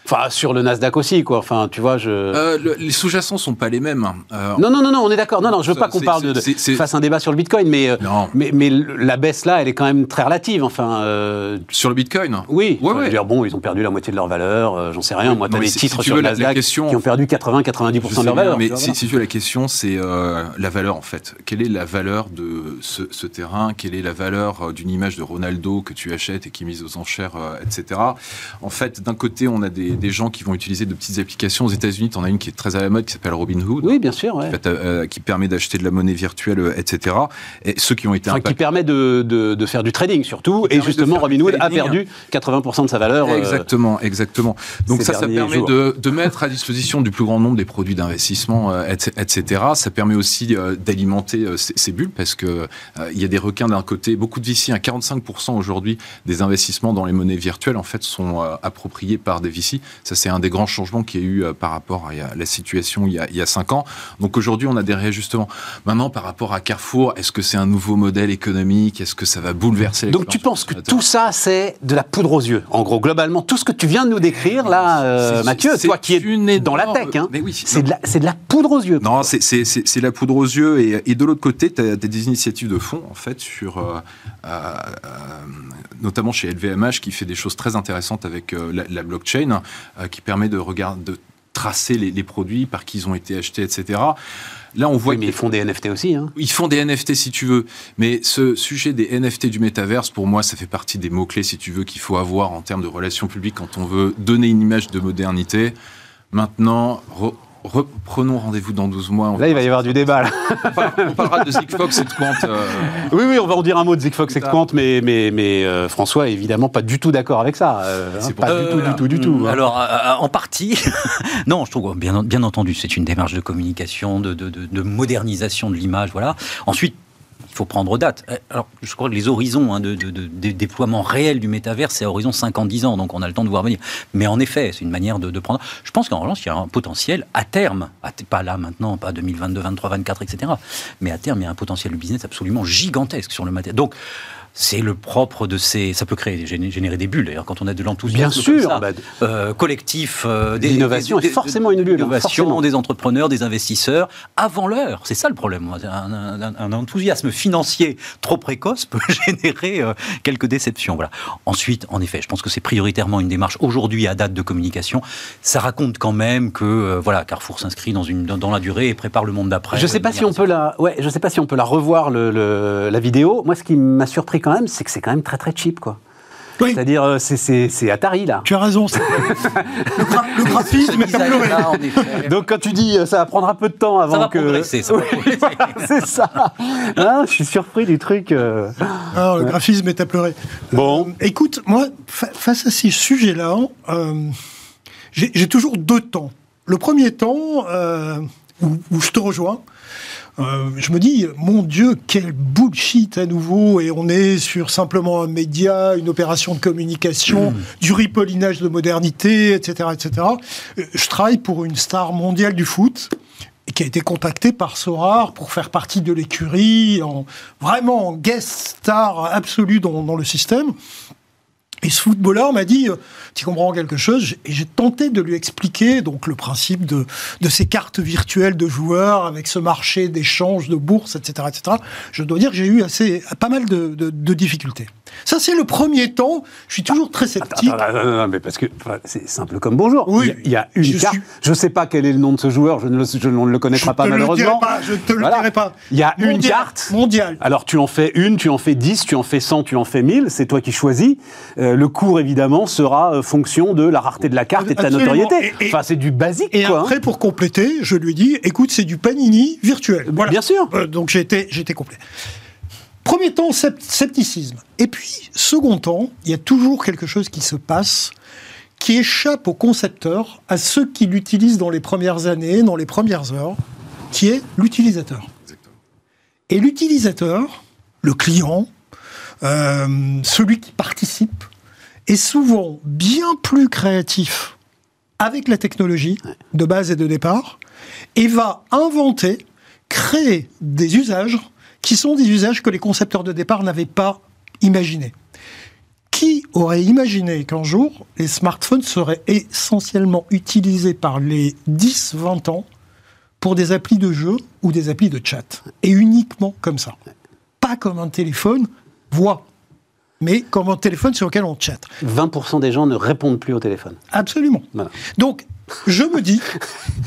Enfin, sur le Nasdaq aussi, quoi. Enfin, tu vois, je. Euh, les sous-jacents sont pas les mêmes. Euh, non, non, non, non, on est d'accord. Non, non, je veux pas qu'on parle de, de fasse un débat sur le Bitcoin, mais, euh, mais, mais la baisse là, elle est quand même très relative. Enfin. Euh, sur le Bitcoin? Oui. Ouais, ouais. dire, bon, ils ont perdu la moitié de leur valeur. J'en sais rien. Moi, as des titres sur le Nasdaq qui ont perdu 80-90% de leur valeur. Mais si, tu veux, la question, c'est la valeur en fait. Quelle est la valeur de ce, ce terrain? Quelle est la valeur d'une image de Ronaldo que tu achètes et qui est mise aux enchères, etc. En fait, d'un côté, on a des des, gens qui vont utiliser de petites applications. Aux États-Unis, tu en as une qui est très à la mode qui s'appelle Robinhood. Oui, bien sûr. Euh, qui, permet d'acheter de la monnaie virtuelle, euh, etc. Et ceux qui ont été. Enfin, qui permet de, de, faire du trading surtout. Et justement, Robinhood a perdu 80% de sa valeur. Euh, exactement, exactement. Donc ça, ça permet de, de, mettre à disposition du plus grand nombre des produits d'investissement, etc. Ça permet aussi d'alimenter ces, bulles parce que il y a des requins d'un côté, beaucoup de VC, à 45% aujourd'hui des investissements dans les monnaies virtuelles en fait sont appropriés par des VC. Ça, c'est un des grands changements qu'il y a eu euh, par rapport à la situation il y a, il cinq ans. Donc aujourd'hui, on a des réajustements. Maintenant, par rapport à Carrefour, est-ce que c'est un nouveau modèle économique? Est-ce que ça va bouleverser Donc tu penses que tout ça, c'est de la poudre aux yeux? En gros, globalement, tout ce que tu viens de nous décrire, là, euh, Mathieu, toi qui es dans la tech, hein, c'est de, de, la poudre aux yeux. Non, c'est la poudre aux yeux. Et, et de l'autre côté, tu as, des initiatives de fond, en fait, sur, euh, notamment chez LVMH, qui fait des choses très intéressantes avec la, la blockchain. Euh, qui permet de, regarder, de tracer les, produits, par qui ils ont été achetés, etc. Là, on voit. mais ils font des NFT aussi. Hein. Ils font des NFT si tu veux. Mais ce sujet des NFT du métaverse, pour moi, ça fait partie des mots-clés, si tu veux, qu'il faut avoir en termes de relations publiques quand on veut donner une image de modernité. Maintenant, reprenons rendez-vous dans 12 mois. Là, il va y avoir du débat. On, parlera de Zigfox et de Quant. Euh. Oui, oui, on va en dire un mot de Zigfox et de Quant, mais, mais, mais euh, François est évidemment pas du tout d'accord avec ça. Euh, hein, pas du tout, du tout, du tout. Hein. Alors, en partie, non, je trouve, bien, bien entendu, c'est une démarche de communication, de, de, de modernisation de l'image, voilà. Ensuite, il faut prendre date. Euh, alors, je crois que les horizons hein, de, déploiement réel du métavers, c'est à horizon 50-10 ans, donc on a le temps de voir venir. Mais en effet, c'est une manière de, prendre. Je pense qu'en revanche, il y a un potentiel à terme, pas là maintenant, pas 2022, 23, 24, etc. Mais à terme, il y a un potentiel de business absolument gigantesque sur le matériel. Donc, c'est le propre de ces. Ça peut créer, générer des bulles, d'ailleurs, quand on a de l'enthousiasme. Bien sûr bah, euh, Collectif. Euh, L'innovation est forcément une bulle. L'innovation des entrepreneurs, des investisseurs, avant l'heure. C'est ça le problème. Un, enthousiasme financier trop précoce peut générer euh, quelques déceptions. Voilà. Ensuite, en effet, je pense que c'est prioritairement une démarche aujourd'hui à date de communication. Ça raconte quand même que voilà, Carrefour s'inscrit dans, une, dans la durée et prépare le monde d'après. Je ne sais pas si on peut la, ouais, je sais pas si on peut la revoir le, la vidéo. Moi, ce qui m'a surpris quand même, c'est que c'est quand même très très cheap, quoi. C'est-à-dire, euh, c'est Atari, là. Tu as raison. le, le, graphisme est amélioré. Donc, quand tu dis, euh, ça va prendre un peu de temps avant ça va que... c'est ça. Hein, je suis surpris du truc. Euh. Alors, le graphisme est à pleurer. Bon. écoute, moi, face à ces sujets-là, j'ai toujours deux temps. Le premier temps, où, où, je te rejoins, euh, je me dis, mon Dieu, quel bullshit à nouveau, et on est sur simplement un média, une opération de communication, mmh. du ripollinage de modernité, etc., etc. Euh, je travaille pour une star mondiale du foot, qui a été contacté par Sorar pour faire partie de l'écurie, en, vraiment en guest star absolu dans, dans le système. Et ce footballeur m'a dit, euh, tu comprends quelque chose? Et j'ai tenté de lui expliquer donc le principe de, de ces cartes virtuelles de joueurs avec ce marché d'échange de bourse, etc., etc. Je dois dire que j'ai eu assez, pas mal de, de, de difficultés. Ça, c'est le premier temps. Je suis toujours très sceptique. non, non, mais parce que c'est simple comme bonjour. Oui, il y a, une carte. Je ne sais pas quel est le nom de ce joueur. Je ne le, je ne le connaîtrai pas malheureusement. Pas, je te le dirai pas. Il y a une carte mondiale. Alors tu en fais une, tu en fais dix, tu en fais cent, tu en fais mille. C'est toi qui choisis. Euh, le cours évidemment sera euh, fonction de la rareté de la carte et de ta notoriété. enfin, c'est du basique. Et quoi, après, pour compléter, je lui dis, écoute, c'est du panini virtuel. Voilà. Bien sûr. Euh, donc j'étais complet. Premier temps, scepticisme. Et puis, second temps, il y a toujours quelque chose qui se passe qui échappe aux concepteurs, à ceux qui l'utilisent dans les premières années, dans les premières heures, qui est l'utilisateur. Et l'utilisateur, le client, euh, celui qui participe, est souvent bien plus créatif avec la technologie de base et de départ, et va inventer, créer des usages qui sont des usages que les concepteurs de départ n'avaient pas imaginés. Qui aurait imaginé qu'un jour, les smartphones seraient essentiellement utilisés par les 10-20 ans pour des applis de jeu ou des applis de chat? Et uniquement comme ça. Pas comme un téléphone voix, mais comme un téléphone sur lequel on chatte. 20% des gens ne répondent plus au téléphone. Absolument. Donc, je me dis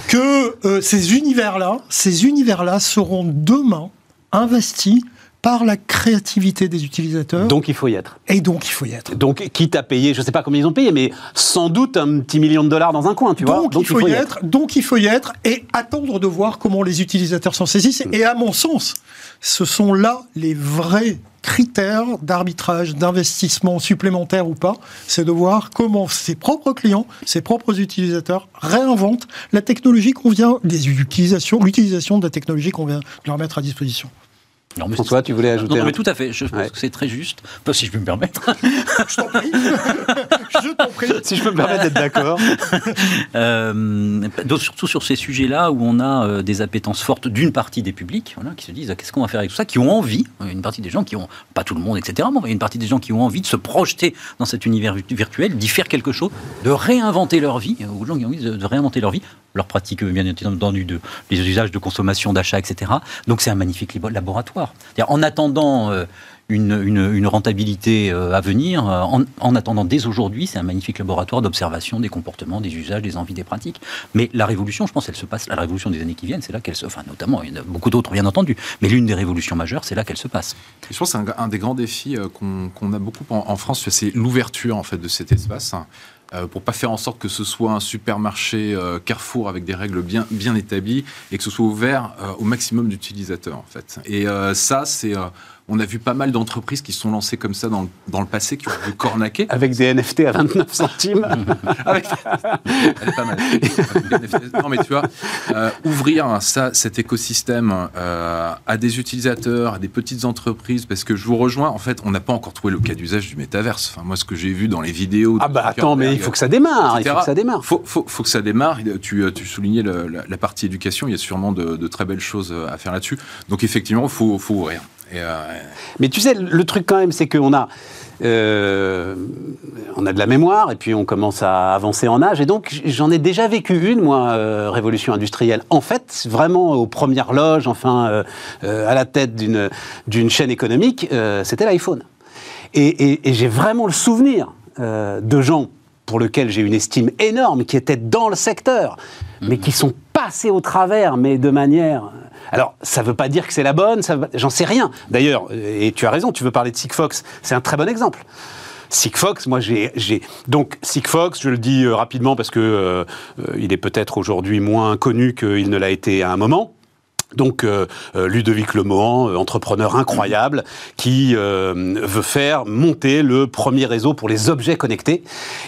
que euh, ces univers-là, ces univers-là seront demain investi par la créativité des utilisateurs. Donc il faut y être. Et donc il faut y être. Donc quitte à payer, je ne sais pas combien ils ont payé, mais sans doute un petit million de dollars dans un coin, tu vois. Donc il faut, y, être. Donc il faut y être et attendre de voir comment les utilisateurs s'en saisissent. Et à mon sens, ce sont là les vrais critères d'arbitrage, d'investissement supplémentaire ou pas, c'est de voir comment ses propres clients, ses propres utilisateurs réinventent la technologie qu'on vient, utilisations, l'utilisation de la technologie qu'on vient de leur mettre à disposition. Non, mais François, tu voulais ajouter Non, mais tout à fait. Je pense que c'est très juste. Pas si je peux me permettre. je t'en prie. je t'en prie. Si je peux me permettre d'être d'accord. euh, surtout sur ces sujets-là où on a euh, des appétences fortes d'une partie des publics, voilà, qui se disent ah, qu'est-ce qu'on va faire avec tout ça, qui ont envie, une partie des gens qui ont, pas tout le monde, etc., mais une partie des gens qui ont envie de se projeter dans cet univers virtuel, d'y faire quelque chose, de réinventer leur vie, ou gens qui ont envie de, de réinventer leur vie, leur pratique bien entendu de les usages de consommation, d'achat, etc. Donc c'est un magnifique laboratoire. En attendant euh, une, rentabilité euh, à venir, euh, en, attendant dès aujourd'hui, c'est un magnifique laboratoire d'observation des comportements, des usages, des envies, des pratiques. Mais la révolution, je pense, elle se passe, la révolution des années qui viennent, c'est là qu'elle se, enfin notamment, il y en a beaucoup d'autres bien entendu, mais l'une des révolutions majeures, c'est là qu'elle se passe. je pense que c'est un, des grands défis qu'on a beaucoup en, en France, c'est l'ouverture en fait de cet espace. Euh, pour pas faire en sorte que ce soit un supermarché euh, Carrefour avec des règles bien, bien établies et que ce soit ouvert euh, au maximum d'utilisateurs en fait. Et ça, c'est on a vu pas mal d'entreprises qui sont lancées comme ça dans, dans le passé, qui ont vu cornaquer. Avec des NFT à 29 centimes. Avec... Elle est pas mal. non, mais tu vois, euh, ouvrir ça, cet écosystème euh, à des utilisateurs, à des petites entreprises, parce que je vous rejoins, en fait, on n'a pas encore trouvé le cas d'usage du métaverse. Enfin, moi, ce que j'ai vu dans les vidéos. Ah, bah attends, mais il faut que ça démarre. Il faut que ça démarre. Faut, faut, faut que ça démarre. Tu, tu soulignais la, partie éducation. Il y a sûrement de, de très belles choses à faire là-dessus. Donc, effectivement, il faut, faut ouvrir. Euh, Mais tu sais, le truc quand même, c'est qu'on a, euh, on a de la mémoire et puis on commence à avancer en âge. Et donc, j'en ai déjà vécu une, moi, euh, révolution industrielle. En fait, vraiment aux premières loges, enfin, à la tête d'une chaîne économique, c'était l'iPhone. Et, et j'ai vraiment le souvenir de gens pour lesquels j'ai une estime énorme, qui étaient dans le secteur, mais qui sont passés au travers, mais de manière alors, ça ne veut pas dire que c'est la bonne, j'en sais rien. D'ailleurs, et tu as raison, tu veux parler de Sigfox, c'est un très bon exemple. Sigfox, moi j'ai donc Sigfox, je le dis euh, rapidement parce que euh, euh, il est peut-être aujourd'hui moins connu qu'il ne l'a été à un moment. Donc euh, euh, Ludovic Lemohan, euh, entrepreneur incroyable, qui veut faire monter le premier réseau pour les objets connectés.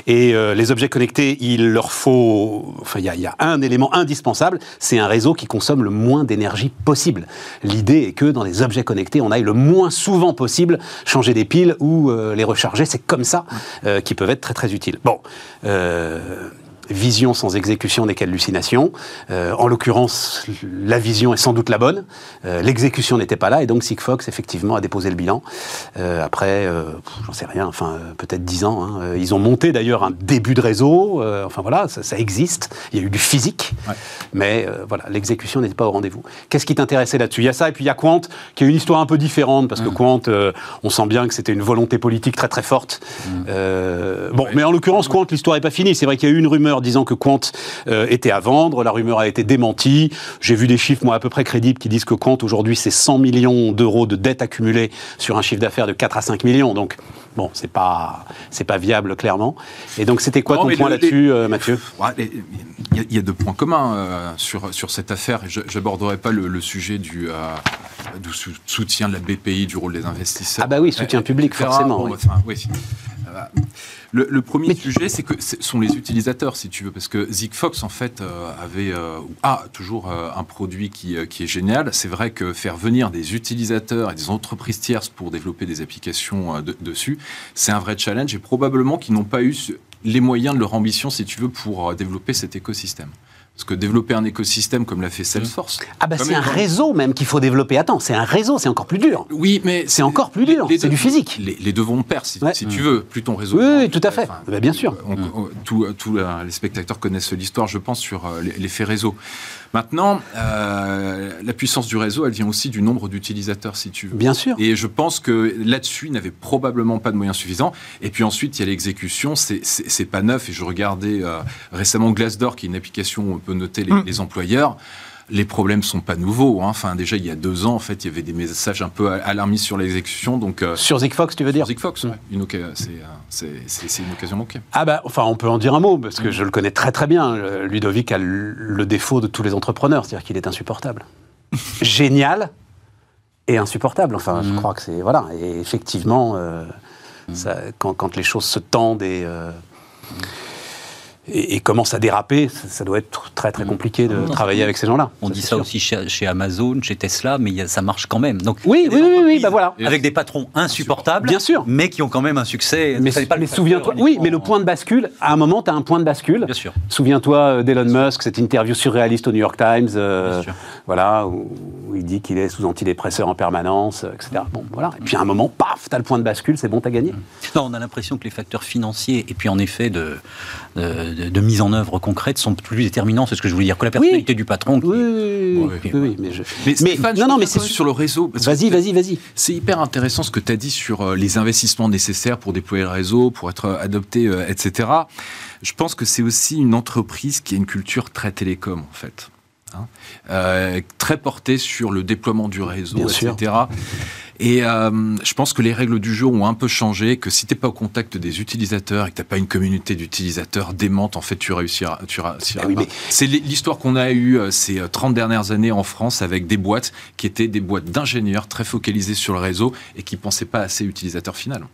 Et les objets connectés, il leur faut, enfin il y, a un élément indispensable, c'est un réseau qui consomme le moins d'énergie possible. L'idée est que dans les objets connectés, on aille le moins souvent possible changer des piles ou les recharger. C'est comme ça qu'ils peuvent être très très utiles. Bon vision sans exécution n'est qu'hallucination. Euh, en l'occurrence, la vision est sans doute la bonne. Euh, l'exécution n'était pas là, et donc Sigfox, effectivement, a déposé le bilan. Euh, après, j'en sais rien, enfin, peut-être dix ans. Hein. Ils ont monté d'ailleurs un début de réseau. enfin voilà, ça, existe. Il y a eu du physique. Mais voilà, l'exécution n'était pas au rendez-vous. Qu'est-ce qui t'intéressait là-dessus? Il y a ça, et puis il y a Quant, qui a une histoire un peu différente, parce que mmh. Quant, on sent bien que c'était une volonté politique très très forte. Mmh. bon, mais en l'occurrence, Quant, l'histoire n'est pas finie. C'est vrai qu'il y a eu une rumeur disant que Quant euh, était à vendre. La rumeur a été démentie. J'ai vu des chiffres, moi, à peu près crédibles qui disent que Quant, aujourd'hui, c'est 100 millions d'euros de dettes accumulées sur un chiffre d'affaires de 4 à 5 millions. Donc, bon, c'est pas, c'est pas viable, clairement. Et donc, c'était quoi ton point là-dessus, euh, Mathieu? Il y, a deux points communs euh, sur, sur cette affaire. Je n'aborderai pas le, sujet du, du, soutien de la BPI, du rôle des investisseurs. Ah bah oui, soutien public, forcément. oui. Le, premier sujet, c'est que ce sont les utilisateurs, si tu veux, parce que Zigfox, en fait, euh, avait, euh, a toujours euh, un produit qui, qui est génial. C'est vrai que faire venir des utilisateurs et des entreprises tierces pour développer des applications dessus, c'est un vrai challenge et probablement qu'ils n'ont pas eu les moyens de leur ambition, si tu veux, pour développer cet écosystème. Parce que développer un écosystème comme l'a fait Salesforce. Ah bah c'est un réseau même qu'il faut développer. Attends, c'est un réseau, c'est encore plus dur. Oui, mais c'est encore plus dur. C'est du physique. Les, deux vont perdre, si, tu veux. Plus ton réseau. Oui, tout à fait. Bah, bien sûr. Tous les spectateurs connaissent l'histoire, je pense, sur euh, l'effet réseau. Maintenant, euh, la puissance du réseau, elle vient aussi du nombre d'utilisateurs, si tu veux. Bien sûr. Et je pense que là-dessus, il n'avait probablement pas de moyens suffisants. Et puis ensuite, il y a l'exécution, c'est pas neuf. Et je regardais euh, récemment Glassdoor, qui est une application où on peut noter les, mm. les employeurs les problèmes sont pas nouveaux. Hein. Enfin, déjà, il y a deux ans, en fait, il y avait des messages un peu alarmistes sur l'exécution. Donc, euh, sur Zigfox, tu veux dire? Sur Zigfox, ouais. Euh, c'est une occasion manquée. Ah bah, enfin, on peut en dire un mot, parce que je le connais très très bien. Ludovic a le défaut de tous les entrepreneurs, c'est-à-dire qu'il est insupportable. Génial et insupportable. Enfin, je mm. crois que c'est... Voilà. Et effectivement, euh, mm. ça, quand, quand, les choses se tendent et... Mm et, commence à déraper, ça, doit être très très compliqué de travailler avec ces gens-là. On dit ça aussi chez, Amazon, chez Tesla, mais ça marche quand même. Donc, oui, oui, oui, bah voilà. Avec des patrons insupportables, bien sûr, mais qui ont quand même un succès. Mais, pas souviens-toi, oui, mais le point de bascule, à un moment, tu as un point de bascule. Bien sûr. Souviens-toi euh, d'Elon Musk, cette interview surréaliste au New York Times, euh, voilà, où, il dit qu'il est sous antidépresseur en permanence, euh, etc. Bon, voilà. Et puis à un moment, paf, tu as le point de bascule, c'est bon, tu as gagné. Non, on a l'impression que les facteurs financiers, et puis en effet de de, mise en œuvre concrète sont plus déterminants. C'est ce que je voulais dire. Que la personnalité du patron. Oui, oui, mais, je... mais, non, non, mais c'est sur le réseau. Vas-y, vas-y, vas-y. C'est hyper intéressant ce que tu as dit sur euh, les investissements nécessaires pour déployer le réseau, pour être euh, adopté, euh, etc. Je pense que c'est aussi une entreprise qui a une culture très télécom, en fait. Hein. très portée sur le déploiement du réseau, etc. Et euh, je pense que les règles du jeu ont un peu changé, que si tu n'es pas au contact des utilisateurs et que tu n'as pas une communauté d'utilisateurs démente, en fait, tu réussiras, tu réussiras ah C'est l'histoire qu'on a eue euh, ces 30 euh, dernières années en France avec des boîtes qui étaient des boîtes d'ingénieurs très focalisées sur le réseau et qui ne pensaient pas assez utilisateur final.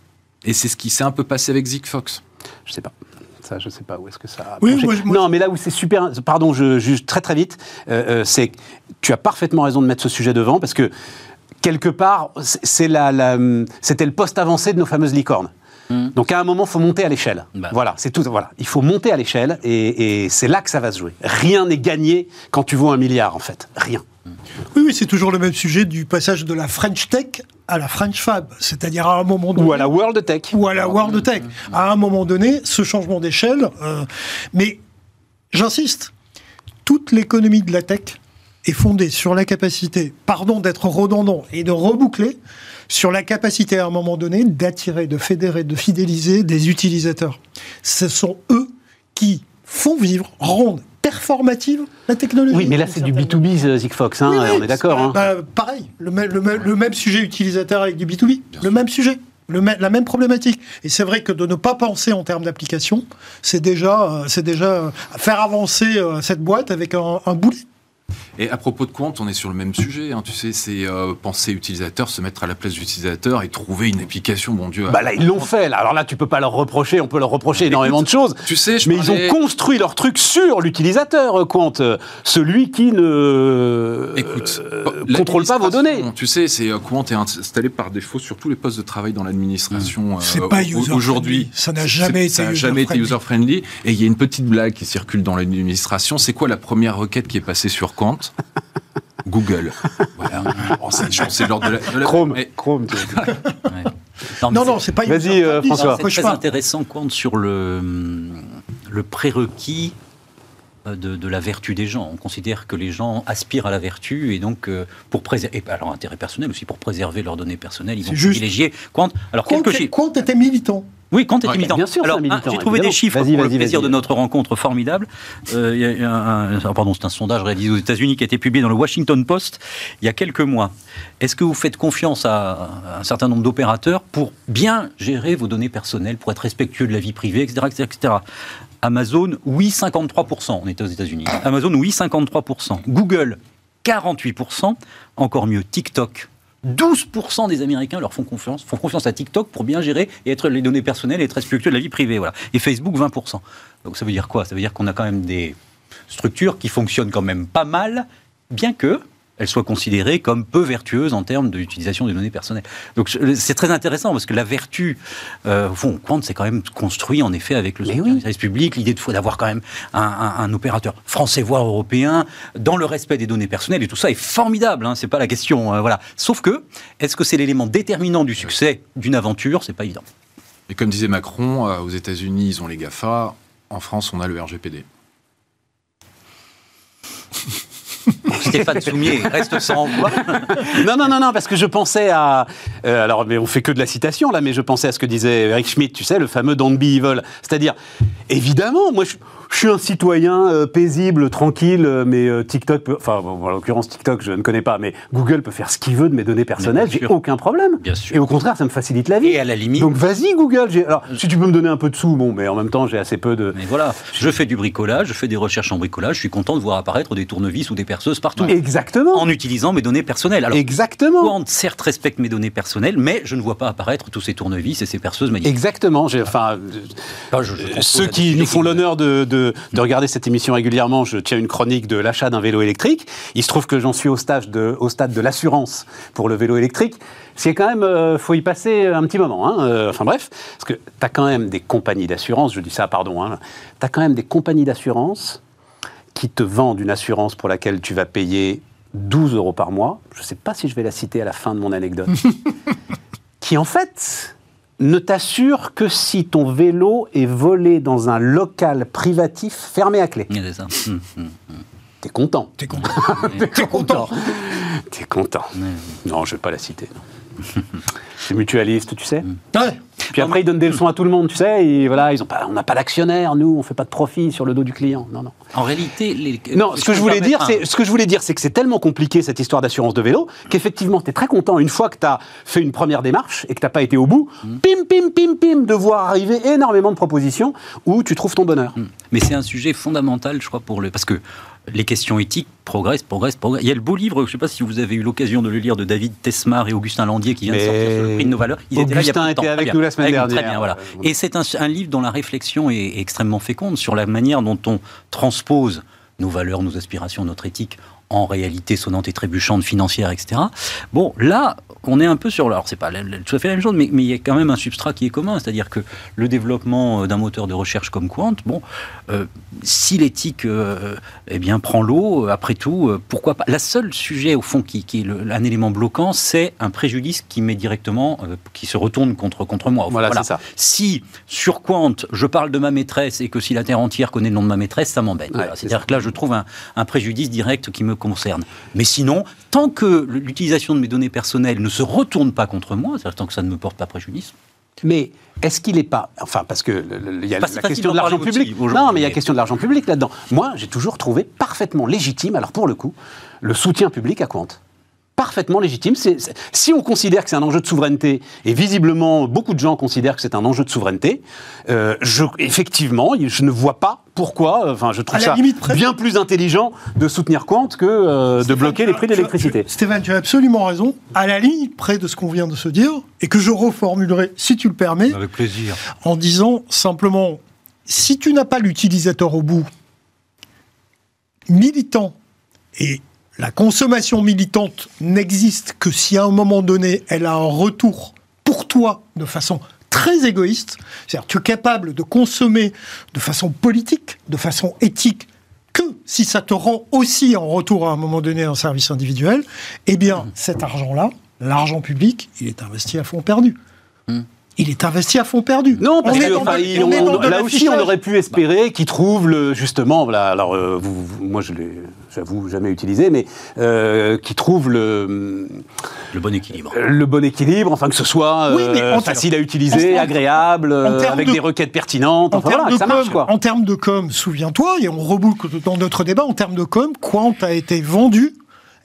Et c'est ce qui s'est un peu passé avec Zigfox. Je sais pas. Ça, je sais pas où est-ce que ça. A oui, Non, mais là où c'est super. Pardon, je juge très très vite. Euh, c'est tu as parfaitement raison de mettre ce sujet devant parce que quelque part, c'est la, c'était le poste avancé de nos fameuses licornes. Hmm. Donc à un moment, il faut monter à l'échelle. Bah. Voilà, c'est tout. Voilà, il faut monter à l'échelle et, c'est là que ça va se jouer. Rien n'est gagné quand tu vaux un milliard, en fait. Rien. Oui, oui, c'est toujours le même sujet du passage de la French Tech à la French Fab, c'est-à-dire à un moment donné. Ou à la World Tech. Ou à la World Tech. À un moment donné, ce changement d'échelle. Euh, mais j'insiste, toute l'économie de la tech est fondée sur la capacité, pardon d'être redondant et de reboucler, sur la capacité à un moment donné d'attirer, de fédérer, de fidéliser des utilisateurs. Ce sont eux qui font vivre, rendent performative la technologie. Oui, mais là c'est du B2B, Zigfox, hein, on est d'accord. Hein. Bah, pareil, le, le, même sujet utilisateur avec du B2B, le même sujet. Le, la même problématique. Et c'est vrai que de ne pas penser en termes d'application, c'est déjà, euh, c'est déjà euh, faire avancer euh, cette boîte avec un, un boulet. Et à propos de compte, on est sur le même sujet. Hein, tu sais, c'est euh, penser utilisateur, se mettre à la place d'utilisateur et trouver une application, mon Dieu. Bah là, ils l'ont fait. Là. Alors là, tu peux pas leur reprocher. On peut leur reprocher énormément de choses. Tu sais, je mais ils ont construit leur truc sur l'utilisateur, Quant. Celui qui ne Écoute, euh, contrôle pas vos données. Tu sais, c'est Quant est installé par défaut sur tous les postes de travail dans l'administration. C'est euh, pas user aujourd'hui. Ça n'a jamais été. Ça n'a jamais été user friendly. Et il y a une petite blague qui circule dans l'administration. C'est quoi la première requête qui est passée sur Quant Google. Voilà. c'est l'ordre de la, Chrome. Chrome. Non, non, non c'est pas. Vas-y, euh, François. C'est très intéressant, Quant, sur le, le prérequis euh, de, la vertu des gens. On considère que les gens aspirent à la vertu et donc euh, pour préserver, alors intérêt personnel aussi pour préserver leurs données personnelles, ils vont privilégier Quant. Alors Quant, Quant était militant. Oui, quand était militant. Bien sûr, Alors, j'ai trouvé des chiffres pour le plaisir de notre rencontre formidable. Euh, y a un, ah, pardon, c'est un sondage réalisé aux États-Unis qui a été publié dans le Washington Post il y a quelques mois. Est-ce que vous faites confiance à un certain nombre d'opérateurs pour bien gérer vos données personnelles, pour être respectueux de la vie privée, etc., etc. Amazon, oui, 53%. On était aux États-Unis. Amazon, oui, 53%. Google, 48%. Encore mieux, TikTok, 12% des Américains leur font confiance, font confiance à TikTok pour bien gérer et être les données personnelles et être respectueux de la vie privée. Voilà. Et Facebook, 20%. Donc ça veut dire quoi? Ça veut dire qu'on a quand même des structures qui fonctionnent quand même pas mal, bien que elle soit considérée comme peu vertueuse en termes d'utilisation des données personnelles. Donc c'est très intéressant parce que la vertu, euh, au fond, Quant c'est quand même construit en effet avec le service public, l'idée d'avoir quand même un, opérateur français voire européen dans le respect des données personnelles et tout ça est formidable. Hein, c'est pas la question, euh, voilà. Sauf que est-ce que c'est l'élément déterminant du succès d'une aventure? C'est pas évident. Et comme disait Macron, euh, aux États-Unis ils ont les Gafa, en France on a le RGPD. Stéphane Soumier reste sans voix. non, non, non, non, parce que je pensais à. Euh, alors, mais on fait que de la citation là, mais je pensais à ce que disait Eric Schmidt, tu sais, le fameux Don't be evil. C'est-à-dire, évidemment, moi, je, je suis un citoyen euh, paisible, tranquille, euh, mais euh, TikTok, peut, enfin, en l'occurrence TikTok, je ne connais pas, mais Google peut faire ce qu'il veut de mes données personnelles, j'ai aucun problème. Bien sûr. Et au contraire, ça me facilite la vie. Et à la limite. Donc vas-y Google. Alors, si tu peux me donner un peu de sous, bon, mais en même temps, j'ai assez peu de. Mais voilà, je fais du bricolage, je fais des recherches en bricolage, je suis content de voir apparaître des tournevis ou des perceuses partout. Exactement. En utilisant mes données personnelles. Alors, Exactement. Quant certes respecte mes données personnelles, mais je ne vois pas apparaître tous ces tournevis et ces perceuses magnifiques. Exactement. Enfin, ceux qui nous font l'honneur de, de, de regarder cette émission régulièrement, je tiens une chronique de l'achat d'un vélo électrique. Il se trouve que j'en suis au, stage de, au stade de l'assurance pour le vélo électrique. C'est quand même, euh, faut y passer un petit moment. Hein. Euh, enfin bref, parce que tu as quand même des compagnies d'assurance, je dis ça, pardon, hein, tu as quand même des compagnies d'assurance qui te vendent une assurance pour laquelle tu vas payer 12 euros par mois. Je ne sais pas si je vais la citer à la fin de mon anecdote. qui en fait ne t'assure que si ton vélo est volé dans un local privatif fermé à clé. ça. Hum, hum, hum. T'es content. T'es content. T'es content. T'es content. Non, je vais pas la citer. C'est mutualiste, tu sais. Ouais. Puis après, ils donnent des leçons à tout le monde, tu sais. Et voilà, ils ont pas, on n'a pas d'actionnaire, nous, on fait pas de profit sur le dos du client. Non, non. En réalité, les... non. Ce que je voulais dire, c'est ce que je voulais dire, c'est que c'est tellement compliqué cette histoire d'assurance de vélo qu'effectivement, tu es très content une fois que tu as fait une première démarche et que t'as pas été au bout, mmh. pim, pim, pim, pim, de voir arriver énormément de propositions où tu trouves ton bonheur. Mmh. Mais c'est un sujet fondamental, je crois, pour le parce que les questions éthiques progressent, progressent, progressent. Il y a le beau livre, je ne sais pas si vous avez eu l'occasion de le lire, de David Tesmar et Augustin Landier qui vient de sortir sur le prix de nos valeurs. Ils étaient là il y a était avec nous la semaine dernière. Très bien, voilà. Et c'est un, livre dont la réflexion est extrêmement féconde sur la manière dont on transpose nos valeurs, nos aspirations, notre éthique en réalité sonnante et trébuchante financière, etc. Bon, là, on est un peu sur. Alors, c'est pas tout à fait la même chose, mais, mais, il y a quand même un substrat qui est commun, c'est-à-dire que le développement euh, d'un moteur de recherche comme Quant, bon, euh, si l'éthique euh, eh bien, prend l'eau, après tout, pourquoi pas? La seule sujet, au fond, qui, qui est un élément bloquant, c'est un préjudice qui met directement, qui se retourne contre, contre moi. Voilà, c'est ça. Si, sur Quant, je parle de ma maîtresse et que si la Terre entière connaît le nom de ma maîtresse, ça m'embête. c'est-à-dire que là, je trouve un, un préjudice direct qui me concerne. Mais sinon, tant que l'utilisation de mes données personnelles ne se retourne pas contre moi, c'est-à-dire tant que ça ne me porte pas préjudice, mais est-ce qu'il n'est pas. Enfin, parce que il y a la question de l'argent public. Non, mais il y a la question de l'argent public là-dedans. Moi, j'ai toujours trouvé parfaitement légitime, alors pour le coup, le soutien public à compte parfaitement légitime. si on considère que c'est un enjeu de souveraineté, et visiblement beaucoup de gens considèrent que c'est un enjeu de souveraineté, euh, je, effectivement, je ne vois pas pourquoi. Enfin, je trouve ça bien plus intelligent de soutenir Quant que euh, de bloquer les prix de l'électricité. Stéphane, tu as absolument raison. À la ligne près de ce qu'on vient de se dire, et que je reformulerai, si tu le permets, avec plaisir, en disant simplement, si tu n'as pas l'utilisateur au bout, militant et la consommation militante n'existe que si à un moment donné, elle a un retour pour toi de façon très égoïste. C'est-à-dire, tu es capable de consommer de façon politique, de façon éthique, que si ça te rend aussi en retour à un moment donné un service individuel, eh bien, cet argent-là, l'argent public, il est investi à fond perdu. Hmm il est investi à fond perdu. Non, parce que là aussi, on aurait pu espérer qu'il trouve le, justement, voilà, alors euh, vous, moi je l'ai, j'avoue, jamais utilisé, mais euh, qu'il trouve le le bon équilibre. Le bon équilibre, enfin que ce soit euh, facile à utiliser, agréable, avec des requêtes pertinentes, enfin voilà, ça marche quoi. En termes de com, souviens-toi, et on reboucle dans notre débat, en termes de com, Quant a été vendu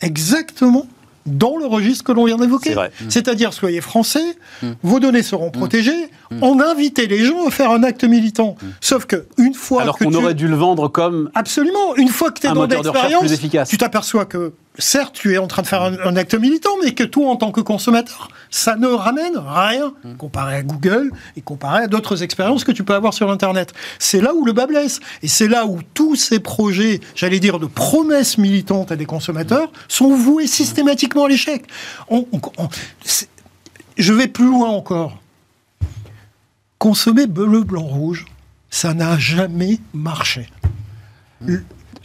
exactement dans le registre que l'on vient d'évoquer. C'est-à-dire, soyez français, mm. vos données seront mm. protégées, on invitait les gens à faire un acte militant. Sauf que une fois Alors qu'on aurait dû le vendre comme... Absolument, une fois que tu es dans l'expérience, tu t'aperçois que certes, tu es en train de faire un, acte militant, mais que toi, en tant que consommateur, ça ne ramène rien mm. comparé à Google et comparé à d'autres expériences que tu peux avoir sur Internet. C'est là où le bas blesse. Et c'est là où tous ces projets, j'allais dire, de promesses militantes à des consommateurs sont voués systématiquement à l'échec. je vais plus loin encore. Consommer bleu, blanc, rouge, ça n'a jamais marché.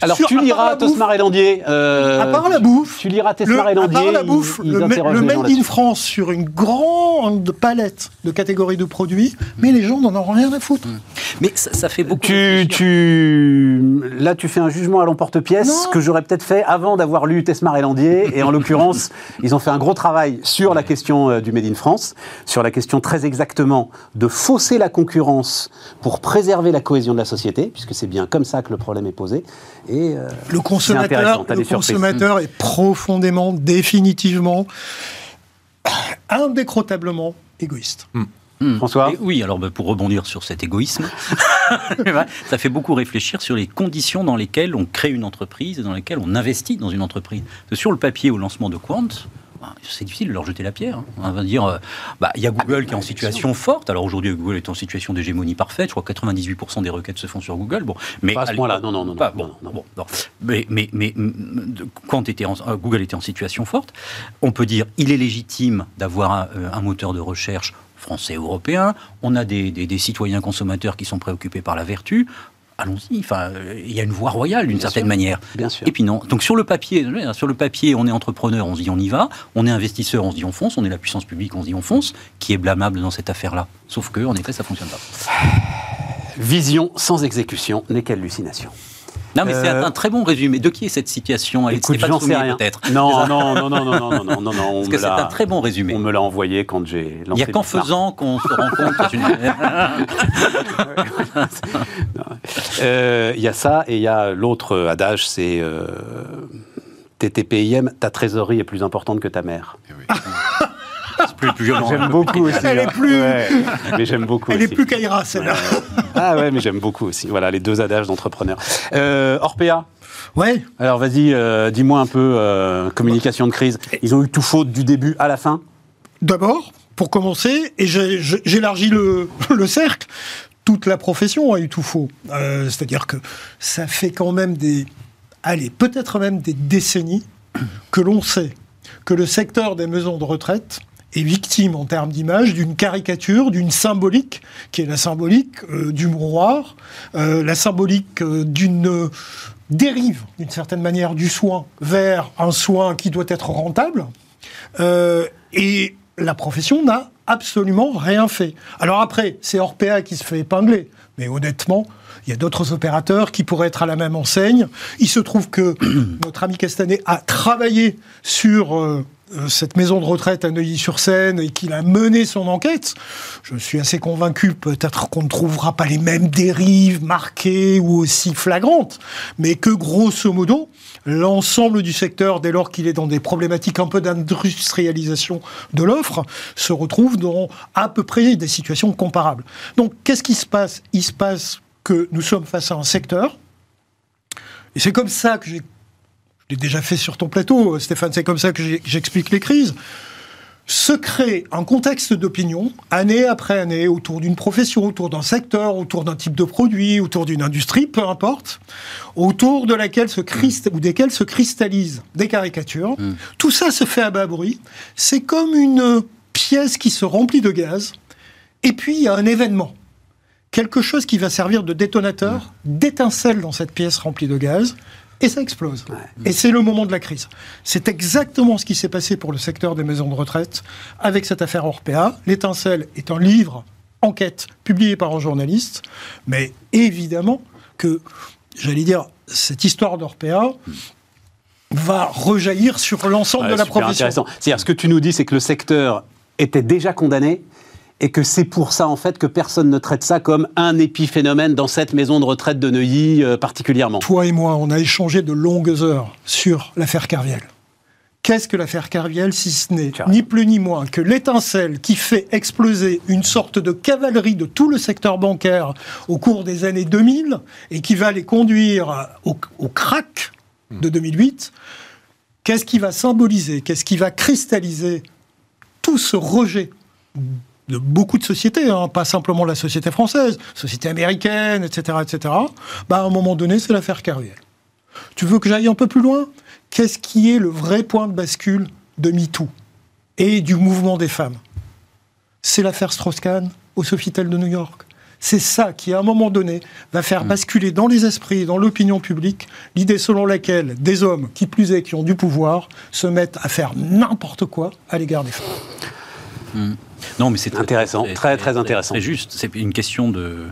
Alors tu liras Tosmar et Landier. Euh, à part la bouffe. Tu liras Tosmar et Landier. À part la bouffe, le, Made in France sur une grande palette de catégories de produits, mais les gens n'en ont rien à foutre. Mm. Mais ça, fait beaucoup. Tu, tu, là, tu fais un jugement à l'emporte-pièce que j'aurais peut-être fait avant d'avoir lu Tesmar et Landier. Et en l'occurrence, ils ont fait un gros travail sur la question euh, du Made in France, sur la question très exactement de fausser la concurrence pour préserver la cohésion de la société, puisque c'est bien comme ça que le problème est posé. Et euh, le consommateur, le consommateur est profondément, définitivement, indécrotablement égoïste. Hmm. Hmm. François Oui, alors bah, pour rebondir sur cet égoïsme, ça fait beaucoup réfléchir sur les conditions dans lesquelles on crée une entreprise et dans lesquelles on investit dans une entreprise. Sur le papier, au lancement de Quant, c'est difficile de leur jeter la pierre. Hein. On va dire, euh, bah, il y a Google qui est en situation forte. Alors aujourd'hui, Google est en situation d'hégémonie parfaite. Je crois que 98% des requêtes se font sur Google. Bon, mais pas à ce point-là. Non, non, non, bon, non, Mais, mais, mais quand était euh, Google était en situation forte, on peut dire, il est légitime d'avoir un, euh, moteur de recherche français européen. On a des, des, citoyens consommateurs qui sont préoccupés par la vertu allons-y. Enfin, il y a une voie royale d'une certaine manière. Bien sûr. Et puis non. Donc sur le papier, sur le papier, on est entrepreneur, on se dit on y va. On est investisseur, on se dit on fonce. On est la puissance publique, on se dit on fonce. Qui est blâmable dans cette affaire-là Sauf que, en effet, ça fonctionne pas. Vision sans exécution n'est qu'hallucination. Non, mais c'est un très bon résumé. De qui est cette situation Écoute, j'en sais rien. peut-être. Non, non, non, non, non, non, non, non, non. Parce que c'est un très bon résumé. On me l'a envoyé quand j'ai lancé. Il n'y a qu'en faisant qu'on se rend compte que euh, Il y a ça et il y a l'autre adage, c'est euh, TTPIM, ta trésorerie est plus importante que ta mère. Eh oui. plus, violent. J'aime beaucoup aussi. Elle est plus. mais j'aime beaucoup. Elle est plus Kaira, celle-là. ah ouais, mais j'aime beaucoup aussi. Voilà, les deux adages d'entrepreneurs. Euh, Orpea. Ouais. Alors vas-y, euh, dis-moi un peu euh, communication de crise. Ils ont eu tout faute du début à la fin? D'abord, pour commencer, et j'élargis le, le cercle, toute la profession a eu tout faux. Euh, c'est-à-dire que ça fait quand même des, allez, peut-être même des décennies que l'on sait que le secteur des maisons de retraite est victime en termes d'image d'une caricature, d'une symbolique, qui est la symbolique euh, du mouroir, euh, la symbolique euh, d'une dérive, d'une certaine manière, du soin vers un soin qui doit être rentable. et la profession n'a absolument rien fait. Alors après, c'est Orpea qui se fait épingler, mais honnêtement, il y a d'autres opérateurs qui pourraient être à la même enseigne. Il se trouve que notre ami Castanet a travaillé sur cette maison de retraite à Neuilly-sur-Seine et qu'il a mené son enquête, je suis assez convaincu peut-être qu'on ne trouvera pas les mêmes dérives marquées ou aussi flagrantes, mais que grosso modo, l'ensemble du secteur, dès lors qu'il est dans des problématiques un peu d'industrialisation de l'offre, se retrouve dans à peu près des situations comparables. Donc qu'est-ce qui se passe? Il se passe que nous sommes face à un secteur, et c'est comme ça que j'ai je l'ai déjà fait sur ton plateau, Stéphane, c'est comme ça que j'explique les crises, se crée un contexte d'opinion, année après année, autour d'une profession, autour d'un secteur, autour d'un type de produit, autour d'une industrie, peu importe, autour de laquelle se ou desquelles se cristallisent des caricatures. Mm. Tout ça se fait à bas bruit. C'est comme une pièce qui se remplit de gaz, et puis il y a un événement quelque chose qui va servir de détonateur, mm. d'étincelle dans cette pièce remplie de gaz, et ça explose. Et c'est le moment de la crise. C'est exactement ce qui s'est passé pour le secteur des maisons de retraite avec cette affaire Orpea. L'étincelle est un livre, enquête, publié par un journaliste, mais évidemment que, j'allais dire, cette histoire d'Orpea va rejaillir sur l'ensemble de la profession. C'est-à-dire, ce que tu nous dis, c'est que le secteur était déjà condamné, et que c'est pour ça en fait que personne ne traite ça comme un épiphénomène dans cette maison de retraite de Neuilly euh, particulièrement. Toi et moi, on a échangé de longues heures sur l'affaire Carviel. Qu'est-ce que l'affaire Carviel si ce n'est ni plus ni moins que l'étincelle qui fait exploser une sorte de cavalerie de tout le secteur bancaire au cours des années 2000 et qui va les conduire au, au crack de 2008 Qu'est-ce qui va symboliser? Qu'est-ce qui va cristalliser tout ce rejet de beaucoup de sociétés, hein, pas simplement la société française, société américaine, etc., etc. Bah, à un moment donné, c'est l'affaire Carrière. Tu veux que j'aille un peu plus loin? Qu'est-ce qui est le vrai point de bascule de MeToo et du mouvement des femmes? C'est l'affaire Strauss-Kahn au Sofitel de New York. C'est ça qui, à un moment donné, va faire mmh. basculer dans les esprits, dans l'opinion publique, l'idée selon laquelle des hommes, qui plus est, qui ont du pouvoir, se mettent à faire n'importe quoi à l'égard des femmes. Mmh. Non, mais c'est intéressant, très très, intéressant. C'est juste, c'est une question de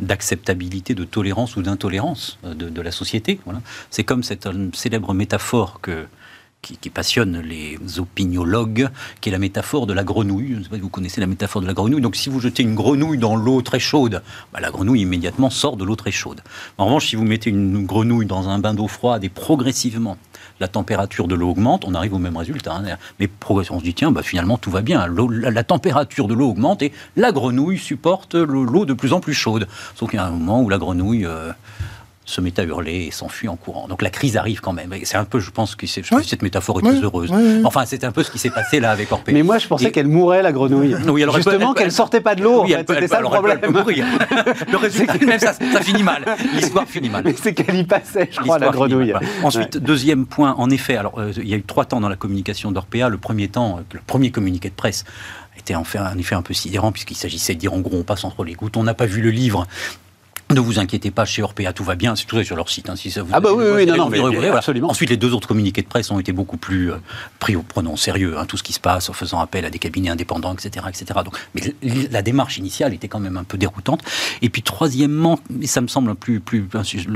d'acceptabilité, de tolérance ou d'intolérance de, la société. Voilà. C'est comme cette euh, célèbre métaphore que, qui, passionne les opiniologues, qui est la métaphore de la grenouille. Je ne sais pas si vous connaissez la métaphore de la grenouille. Donc, si vous jetez une grenouille dans l'eau très chaude, bah, la grenouille immédiatement sort de l'eau très chaude. En revanche, si vous mettez une grenouille dans un bain d'eau froide et progressivement la température de l'eau augmente, on arrive au même résultat. Hein. Mais progressivement, on se dit, tiens, bah, finalement, tout va bien. La, température de l'eau augmente et la grenouille supporte l'eau de plus en plus chaude. Sauf qu'il y a un moment où la grenouille... Euh, se met à hurler et s'enfuit en courant. Donc la crise arrive quand même. C'est un peu, je pense que cette métaphore est très heureuse. enfin, c'est un peu ce qui s'est passé là avec Orpée. Mais moi, je pensais qu'elle mourait, la grenouille. Alors Justement, qu'elle sortait pas de l'eau. Oui, C'était ça le problème. le résultat, même ça, ça finit mal. L'histoire finit mal. Mais c'est qu'elle y passait, je crois, la grenouille. Ensuite, deuxième point, en effet, alors euh, il y a eu trois temps dans la communication d'Orpea. Le premier temps, euh, le premier communiqué de presse était en, fait, en effet un peu sidérant puisqu'il s'agissait de dire en gros on passe entre les gouttes. On n'a pas vu le livre, ne vous inquiétez pas, chez Orpea, tout va bien. C'est tout ça sur leur site. Hein, si ça vous ah bah oui, oui, non, non, mais, absolument. Ensuite, les deux autres communiqués de presse ont été beaucoup plus euh, pris au prenant au sérieux. Hein, tout ce qui se passe en faisant appel à des cabinets indépendants, etc., etc. Donc, mais la démarche initiale était quand même un peu déroutante. Et puis, troisièmement, mais ça me semble plus, plus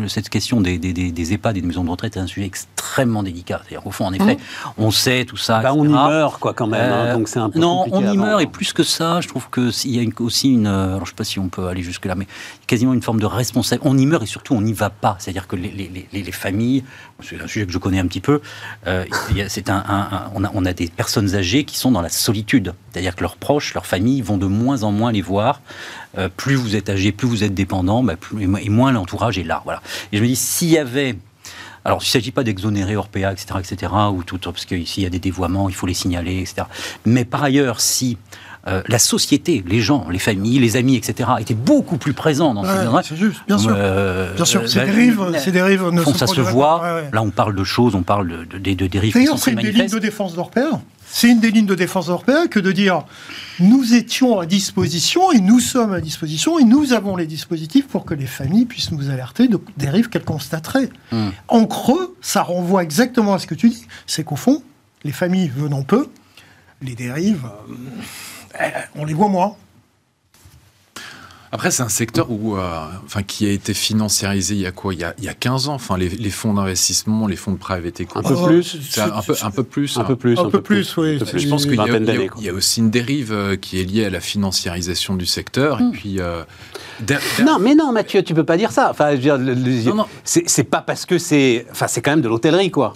cette question des, des, des, EHPAD et des maisons de retraite est un sujet extrêmement délicat. C'est-à-dire qu'au fond, en effet, mmh. on sait tout ça. Bah, on y meurt, quoi, quand même. Hein, donc c'est un peu Non, on y meurt, et plus que ça, je trouve qu'il y a aussi une. Alors, je ne sais pas si on peut aller jusque là, mais quasiment une forme de responsabilité y meurt et surtout on n'y va pas. C'est-à-dire que les, familles, c'est un sujet que je connais un petit peu, euh, c'est un, on, a, on, a, des personnes âgées qui sont dans la solitude. C'est-à-dire que leurs proches, leurs familles vont de moins en moins les voir. Euh, plus vous êtes âgé, plus vous êtes dépendant, bah, plus, et moins l'entourage est là. Voilà. Et je me dis, s'il y avait alors, il ne s'agit pas d'exonérer Orpea, etc., etc., ou tout, parce qu'ici, il y a des dévoiements, il faut les signaler, etc. Mais par ailleurs, si euh, la société, les gens, les familles, les amis, etc., étaient beaucoup plus présents dans ouais, C'est juste, bien sûr. Euh, bien sûr, ces dérives, ces dérives ne font, ça se voit. Là, on parle de choses, on parle de, de, de dérives. D'ailleurs, c'est une des lignes de défense d'Orpea. C'est une des lignes de défense européenne que de dire nous étions à disposition et nous sommes à disposition et nous avons les dispositifs pour que les familles puissent nous alerter de dérives qu'elles constateraient. Hmm. En creux, ça renvoie exactement à ce que tu dis. C'est qu'au fond, les familles venant peu, les dérives, euh, on les voit moins. Après, c'est un secteur où, euh, enfin, qui a été financiarisé il y a quoi? Il y a, il y a 15 ans? Enfin, les, les fonds d'investissement, les fonds de private equity. Un peu plus C'est un, peu, un peu plus. Un peu plus. Un, peu plus, oui. Je pense qu'il y, y, a aussi une dérive euh, qui est liée à la financiarisation du secteur. Et Hmm. puis, euh, non, mais non, Mathieu, tu peux pas dire ça. Enfin, je veux dire, c'est pas parce que c'est, enfin, c'est quand même de l'hôtellerie, quoi.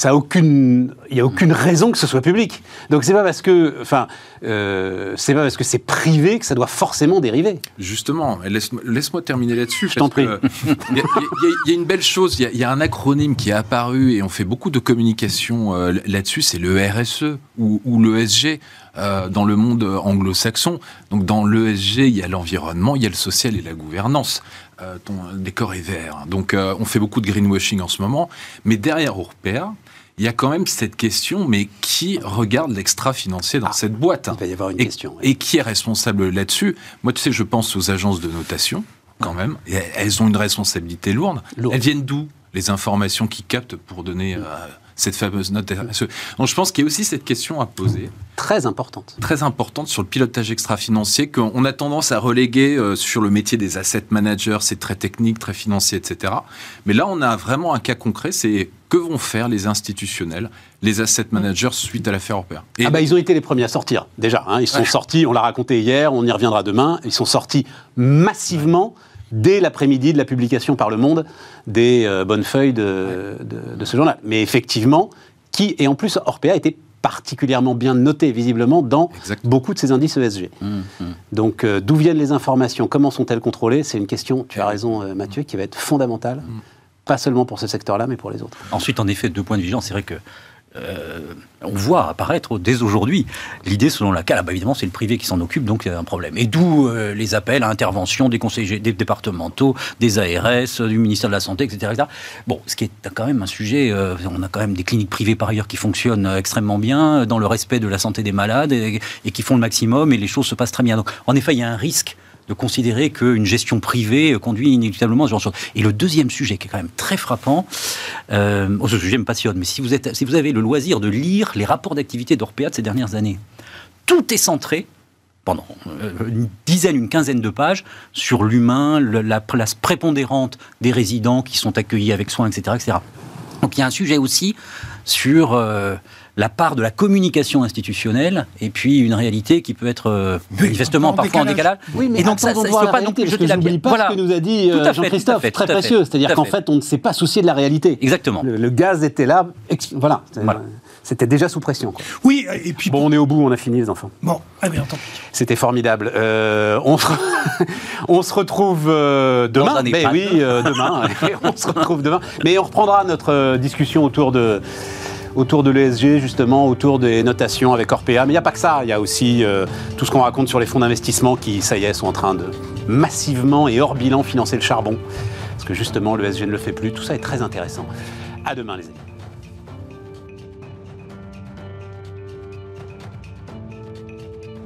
Ça a aucune, il y a aucune raison que ce soit public. Donc c'est pas parce que, enfin, euh, c'est pas parce que c'est privé que ça doit forcément dériver. Justement, laisse-moi laisse terminer là-dessus. Je t'en prie. Il y, y, y, a une belle chose. Il y, y, a un acronyme qui est apparu et on fait beaucoup de communication euh, là-dessus. C'est le RSE ou, ou l'ESG. Euh, dans le monde anglo-saxon. Donc dans l'ESG, il y a l'environnement, il y a le social et la gouvernance. Euh, ton décor est vert. Donc euh, on fait beaucoup de greenwashing en ce moment. Mais derrière Orpea, il y a quand même cette question, mais qui regarde l'extra-financier dans ah, cette boîte Il va y avoir une et, question. Et qui est responsable là-dessus? Moi, tu sais, je pense aux agences de notation, quand même. Et elles ont une responsabilité lourde. lourde. Elles viennent d'où Les informations qu'ils captent pour donner... Euh, cette fameuse note RSE. Donc je pense qu'il y a aussi cette question à poser. Très importante. Très importante sur le pilotage extra-financier qu'on a tendance à reléguer euh, sur le métier des asset managers, c'est très technique, très financier, etc. Mais là, on a vraiment un cas concret, c'est que vont faire les institutionnels, les asset managers suite à l'affaire Orpea Et Ah bah ils ont été les premiers à sortir, déjà. Hein. Ils sont ouais. sortis, on l'a raconté hier, on y reviendra demain, ils sont sortis massivement ouais dès l'après-midi de la publication par Le Monde des euh, bonnes feuilles de, de, de, ce journal. Mais effectivement, qui, et en plus, Orpea était particulièrement bien noté, visiblement, dans Exactement. beaucoup de ces indices ESG. Mmh, mmh. Donc, euh, d'où viennent les informations? Comment sont-elles contrôlées? C'est une question, tu as raison, euh, Mathieu, qui va être fondamentale, mmh. pas seulement pour ce secteur-là, mais pour les autres. Ensuite, en effet, deux points de vigilance. C'est vrai que euh, on voit apparaître dès aujourd'hui l'idée selon laquelle, ah bah évidemment, c'est le privé qui s'en occupe, donc il y a un problème. Et d'où euh, les appels à intervention des conseillers des départementaux, des ARS, du ministère de la Santé, etc. Bon, ce qui est quand même un sujet, euh, on a quand même des cliniques privées par ailleurs qui fonctionnent extrêmement bien, dans le respect de la santé des malades, et qui font le maximum, et les choses se passent très bien. Donc, en effet, il y a un risque de considérer qu'une gestion privée conduit inéluctablement à ce genre de choses. Et le deuxième sujet qui est quand même très frappant, euh, oh, ce sujet me passionne, mais si vous, êtes, si vous avez le loisir de lire les rapports d'activité d'Orpea de ces dernières années, tout est centré pendant une dizaine, une quinzaine de pages sur l'humain, la place prépondérante des résidents qui sont accueillis avec soin, etc. etc. Donc il y a un sujet aussi sur euh, la part de la communication institutionnelle et puis une réalité qui peut être euh, manifestement parfois en décalage. Oui, mais et donc ça, ça, faut pas non plus jeter la pierre. pas voilà. ce que nous a dit euh, Jean-Christophe, très précieux. C'est-à-dire qu'en fait, on ne s'est pas soucié de la réalité. Exactement. Le, le gaz était là, voilà. voilà. C'était déjà sous pression. Quoi. Oui, et puis. Bon, on est au bout, on a fini, les enfants. Bon, ah bien, tant C'était formidable. Euh, on, se... on, se... retrouve euh, demain. Mais oui, euh, demain. on se retrouve demain. Mais on reprendra notre discussion autour de autour de l'ESG, justement, autour des notations avec Orpea. Mais il n'y a pas que ça. Il y a aussi euh, tout ce qu'on raconte sur les fonds d'investissement qui, ça y est, sont en train de massivement et hors bilan financer le charbon. Parce que justement, l'ESG ne le fait plus. Tout ça est très intéressant. À demain, les amis.